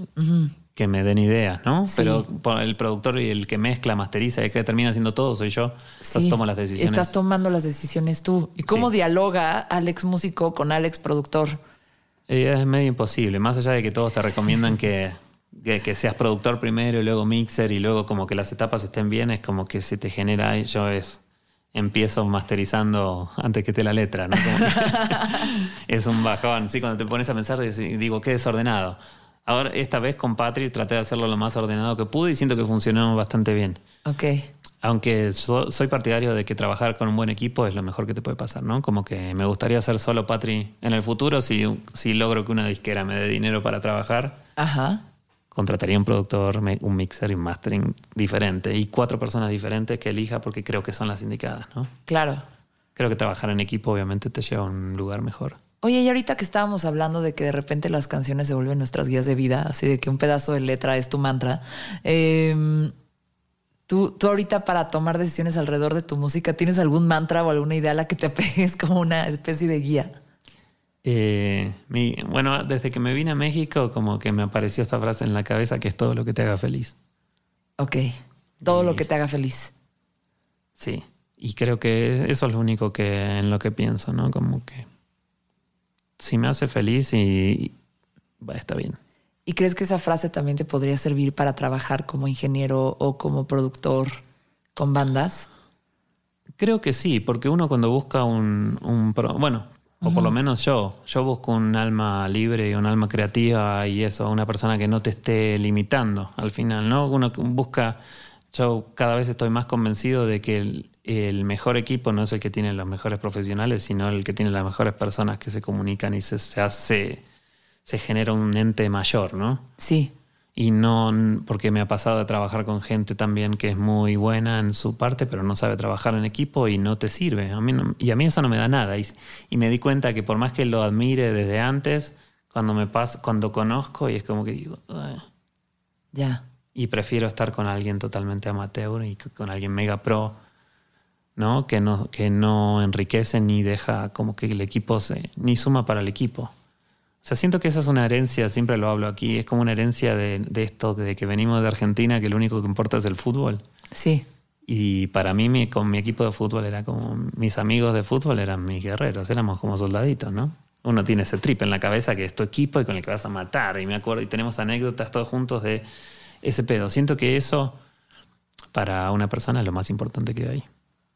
que me den ideas, ¿no? Pero el productor y el que mezcla, masteriza y que termina haciendo todo soy yo. Entonces tomo las decisiones. Estás tomando las decisiones tú. ¿Y cómo dialoga Alex músico con Alex productor? Es medio imposible, más allá de que todos te recomiendan que, que, seas productor primero y luego mixer y luego como que las etapas estén bien, es como que se te genera, yo es, empiezo masterizando antes que te la letra, ¿no? es un bajón, sí, cuando te pones a pensar digo, qué desordenado. Ahora, esta vez con Patrick traté de hacerlo lo más ordenado que pude y siento que funcionó bastante bien. Ok. Aunque so- soy partidario de que trabajar con un buen equipo es lo mejor que te puede pasar, ¿no? Como que me gustaría ser solo Patri en el futuro si, si logro que una disquera me dé dinero para trabajar. Ajá. Contrataría un productor, un mixer y un mastering diferente y cuatro personas diferentes que elija porque creo que son las indicadas, ¿no? Claro. Creo que trabajar en equipo obviamente te lleva a un lugar mejor. Oye, y ahorita que estábamos hablando de que de repente las canciones se vuelven nuestras guías de vida, así de que un pedazo de letra es tu mantra, eh, ¿tú, tú ahorita para tomar decisiones alrededor de tu música, ¿tienes algún mantra o alguna idea a la que te apegues como una especie de guía? Eh, mi- bueno, desde que me vine a México, como que me apareció esta frase en la cabeza que es todo lo que te haga feliz. Ok, todo lo que te haga feliz. Sí. Y creo que eso es lo único que en lo que pienso, ¿no? Como que si me hace feliz y, y- va, está bien. ¿Y crees que esa frase también te podría servir para trabajar como ingeniero o como productor con bandas? Creo que sí, porque uno cuando busca un, bueno, o por lo menos yo, yo busco un alma libre y un alma creativa y eso, una persona que no te esté limitando al final, ¿no? Uno busca, yo cada vez estoy más convencido de que el, el mejor equipo no es el que tiene los mejores profesionales, sino el que tiene las mejores personas que se comunican y se, se hace, se genera un ente mayor, ¿no? Sí, Y no, porque me ha pasado de trabajar con gente también que es muy buena en su parte, pero no sabe trabajar en equipo y no te sirve. A mí no- y a mí eso no me da nada. Y, y me di cuenta que por más que lo admire desde antes, cuando me pasa, cuando conozco, y es como que digo, ya. y prefiero estar con alguien totalmente amateur y con alguien mega pro, ¿no? Que no, que no enriquece ni deja como que el equipo se, ni suma para el equipo. O sea, siento que esa es una herencia, siempre lo hablo aquí, es como una herencia de, de esto, de que venimos de Argentina, que lo único que importa es el fútbol. Sí, Y para mí, mi- con mi equipo de fútbol, era como mis amigos de fútbol eran mis guerreros, éramos como soldaditos, ¿no? Uno tiene ese trip en la cabeza que es tu equipo y con el que vas a matar. Y me acuerdo, y tenemos anécdotas todos juntos de ese pedo. Siento que eso, para una persona, es lo más importante que hay,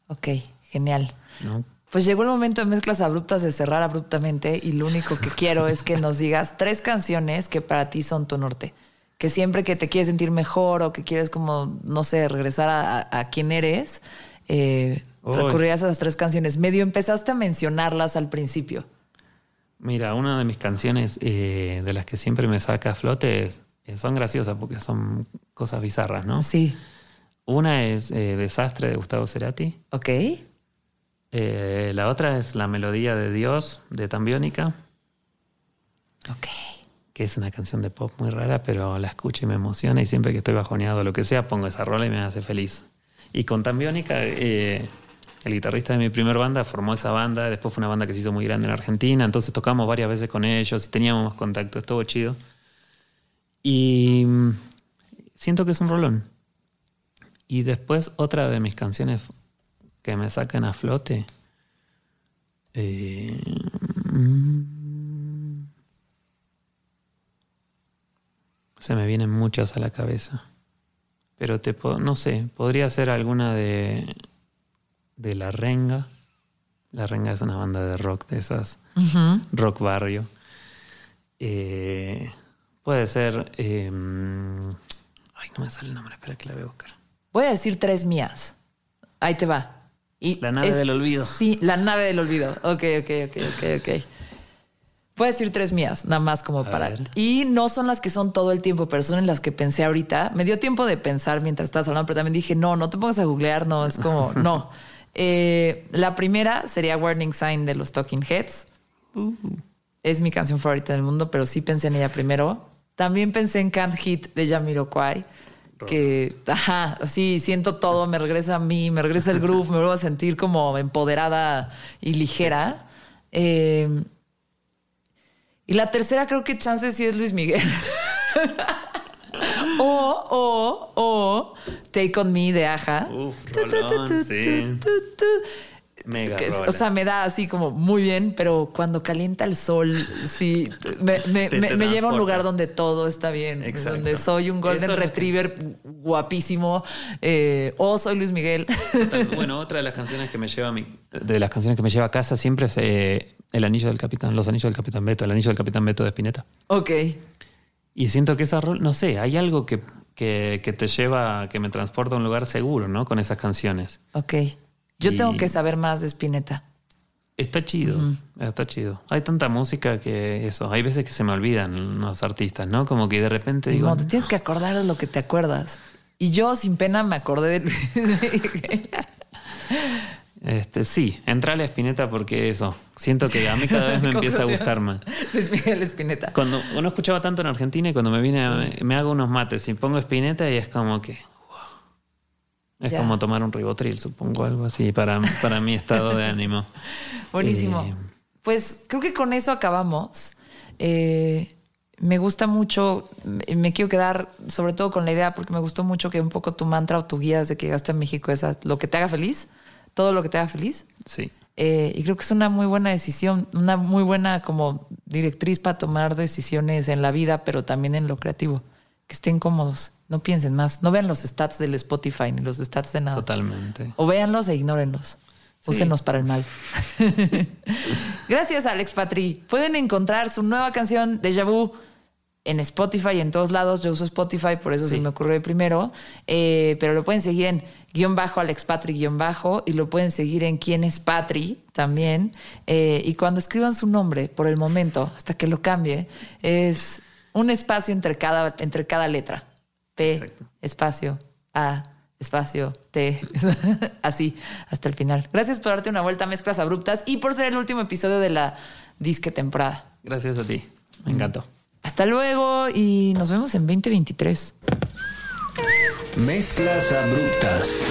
ok, genial. ¿no? Pues llegó el momento de mezclas abruptas de cerrar abruptamente y lo único que quiero es que nos digas tres canciones que para ti son tu norte. Que siempre que te quieres sentir mejor o que quieres como, no sé, regresar a, a- quién eres, eh, recurrías a esas tres canciones. Medio empezaste a mencionarlas al principio. Mira, una de mis canciones eh, de las que siempre me saca a flote es- eh, son graciosas porque son cosas bizarras, ¿no? Sí. Una es eh, Desastre de Gustavo Cerati. Ok. Eh, la otra es La Melodía de Dios de Tambiónica, Ok. que es una canción de pop muy rara, pero la escucho y me emociona y siempre que estoy bajoneado o lo que sea, pongo esa rola y me hace feliz. Y con Tambiónica, eh, el guitarrista de mi primer banda formó esa banda, después fue una banda que se hizo muy grande en Argentina, entonces tocamos varias veces con ellos y teníamos contacto, estuvo chido. Y mm, siento que es un rolón. Y después otra de mis canciones que me sacan a flote. eh, mm, se me vienen muchas a la cabeza. Pero te no sé, podría ser alguna de, de La Renga. La Renga es una banda de rock de esas, rock barrio. Eh, puede ser. eh, ay, no me sale el nombre, espera que la voy a buscar. Voy a decir tres mías. Ahí te va. Y La nave del olvido. Sí, la nave del olvido. Ok, ok, ok, ok, ok. A decir tres mías, nada más como A para. ver. Y no son las que son todo el tiempo, pero son en las que pensé ahorita. Me dio tiempo de pensar mientras estabas hablando, pero también dije, no, no te pongas a googlear, no, es como, no. Eh, la primera sería Warning Sign de los Talking Heads. Es mi canción favorita del mundo, pero sí pensé en ella primero. También pensé en Can't Hit de Jamiroquai, que, ajá, sí, siento todo, me regresa a mí, me regresa el groove, me vuelvo a sentir como empoderada y ligera. Eh, y la tercera creo que chance sí es Luis Miguel. o, o, o Take On Me de Aja. Uf, Tu, tu, tu, rolón, tu, sí. Mega Que es- rola. o sea, me da así como muy bien, pero cuando calienta el sol, sí, me, me- Te- me- te me lleva a un lugar donde todo está bien, Exacto. donde soy un golden Eso que- retriever guapísimo, eh, o soy Luis Miguel. Bueno, otra de las canciones que me lleva a mi- de las canciones que me lleva a casa siempre es eh, El Anillo del Capitán, Los Anillos del Capitán Beto, El Anillo del Capitán Beto de Spinetta. ok, Y siento que esa rol, no sé, hay algo que que, que te lleva, que me transporta a un lugar seguro, ¿no? Con esas canciones. Ok. Yo Y- tengo que saber más de Spinetta. Está chido, está chido. Hay tanta música que eso, hay veces que se me olvidan los artistas, ¿no? Como que de repente digo, No, te tienes que acordar de lo que te acuerdas. Y yo sin pena me acordé de este, sí, entrale a Spinetta porque eso, siento que a mí cada vez me empieza a gustar más. Luis Miguel Spinetta. Cuando uno escuchaba tanto en Argentina y cuando me vine, a- me hago unos mates y pongo Spinetta y es como que. Es Ya. como tomar un ribotril, supongo, algo así, para, para mi estado de ánimo. Buenísimo. Eh, Pues creo que con eso acabamos. Eh, me gusta mucho, me- quiero quedar sobre todo con la idea, porque me gustó mucho que un poco tu mantra o tu guía desde que llegaste a México es lo que te haga feliz, todo lo que te haga feliz. Sí. Eh, y creo que es una muy buena decisión, una muy buena como directriz para tomar decisiones en la vida, pero también en lo creativo. Que estén cómodos, no piensen más, no vean los stats del Spotify ni los stats de nada. Totalmente. O véanlos e ignórenlos. Sí. Úsenos para el mal. Gracias, Alex Patri. Pueden encontrar su nueva canción, Deja Vu, en Spotify y en todos lados. Yo uso Spotify, por eso Sí. se me ocurrió primero. Eh, pero lo pueden seguir en guion bajo, Alex Patri guion bajo, y lo pueden seguir en quién es Patri también. Eh, y cuando escriban su nombre, por el momento, hasta que lo cambie, es un espacio entre cada, entre cada letra. P, Exacto. espacio, A, espacio, T. Así, hasta el final. Gracias por darte una vuelta a Mezclas Abruptas y por ser el último episodio de la disque temporada. Gracias a ti. Me encantó. Hasta luego y nos vemos en 2023. Mezclas abruptas.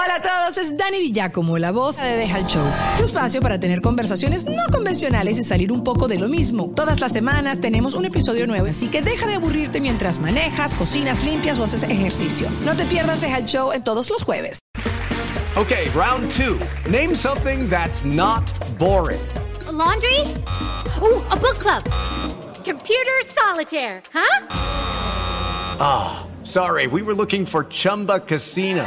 Hola a todos, es Dani Di Giacomo, la voz de Deja el Show. Tu espacio para tener conversaciones no convencionales y salir un poco de lo mismo. Todas las semanas tenemos un episodio nuevo, así que deja de aburrirte mientras manejas, cocinas, limpias o haces ejercicio. No te pierdas Deja el Show en todos los jueves. Okay, round two. Name something that's not boring. A laundry? Ooh, a book club. Computer solitaire, huh? Sorry, we were looking for Chumba Casino.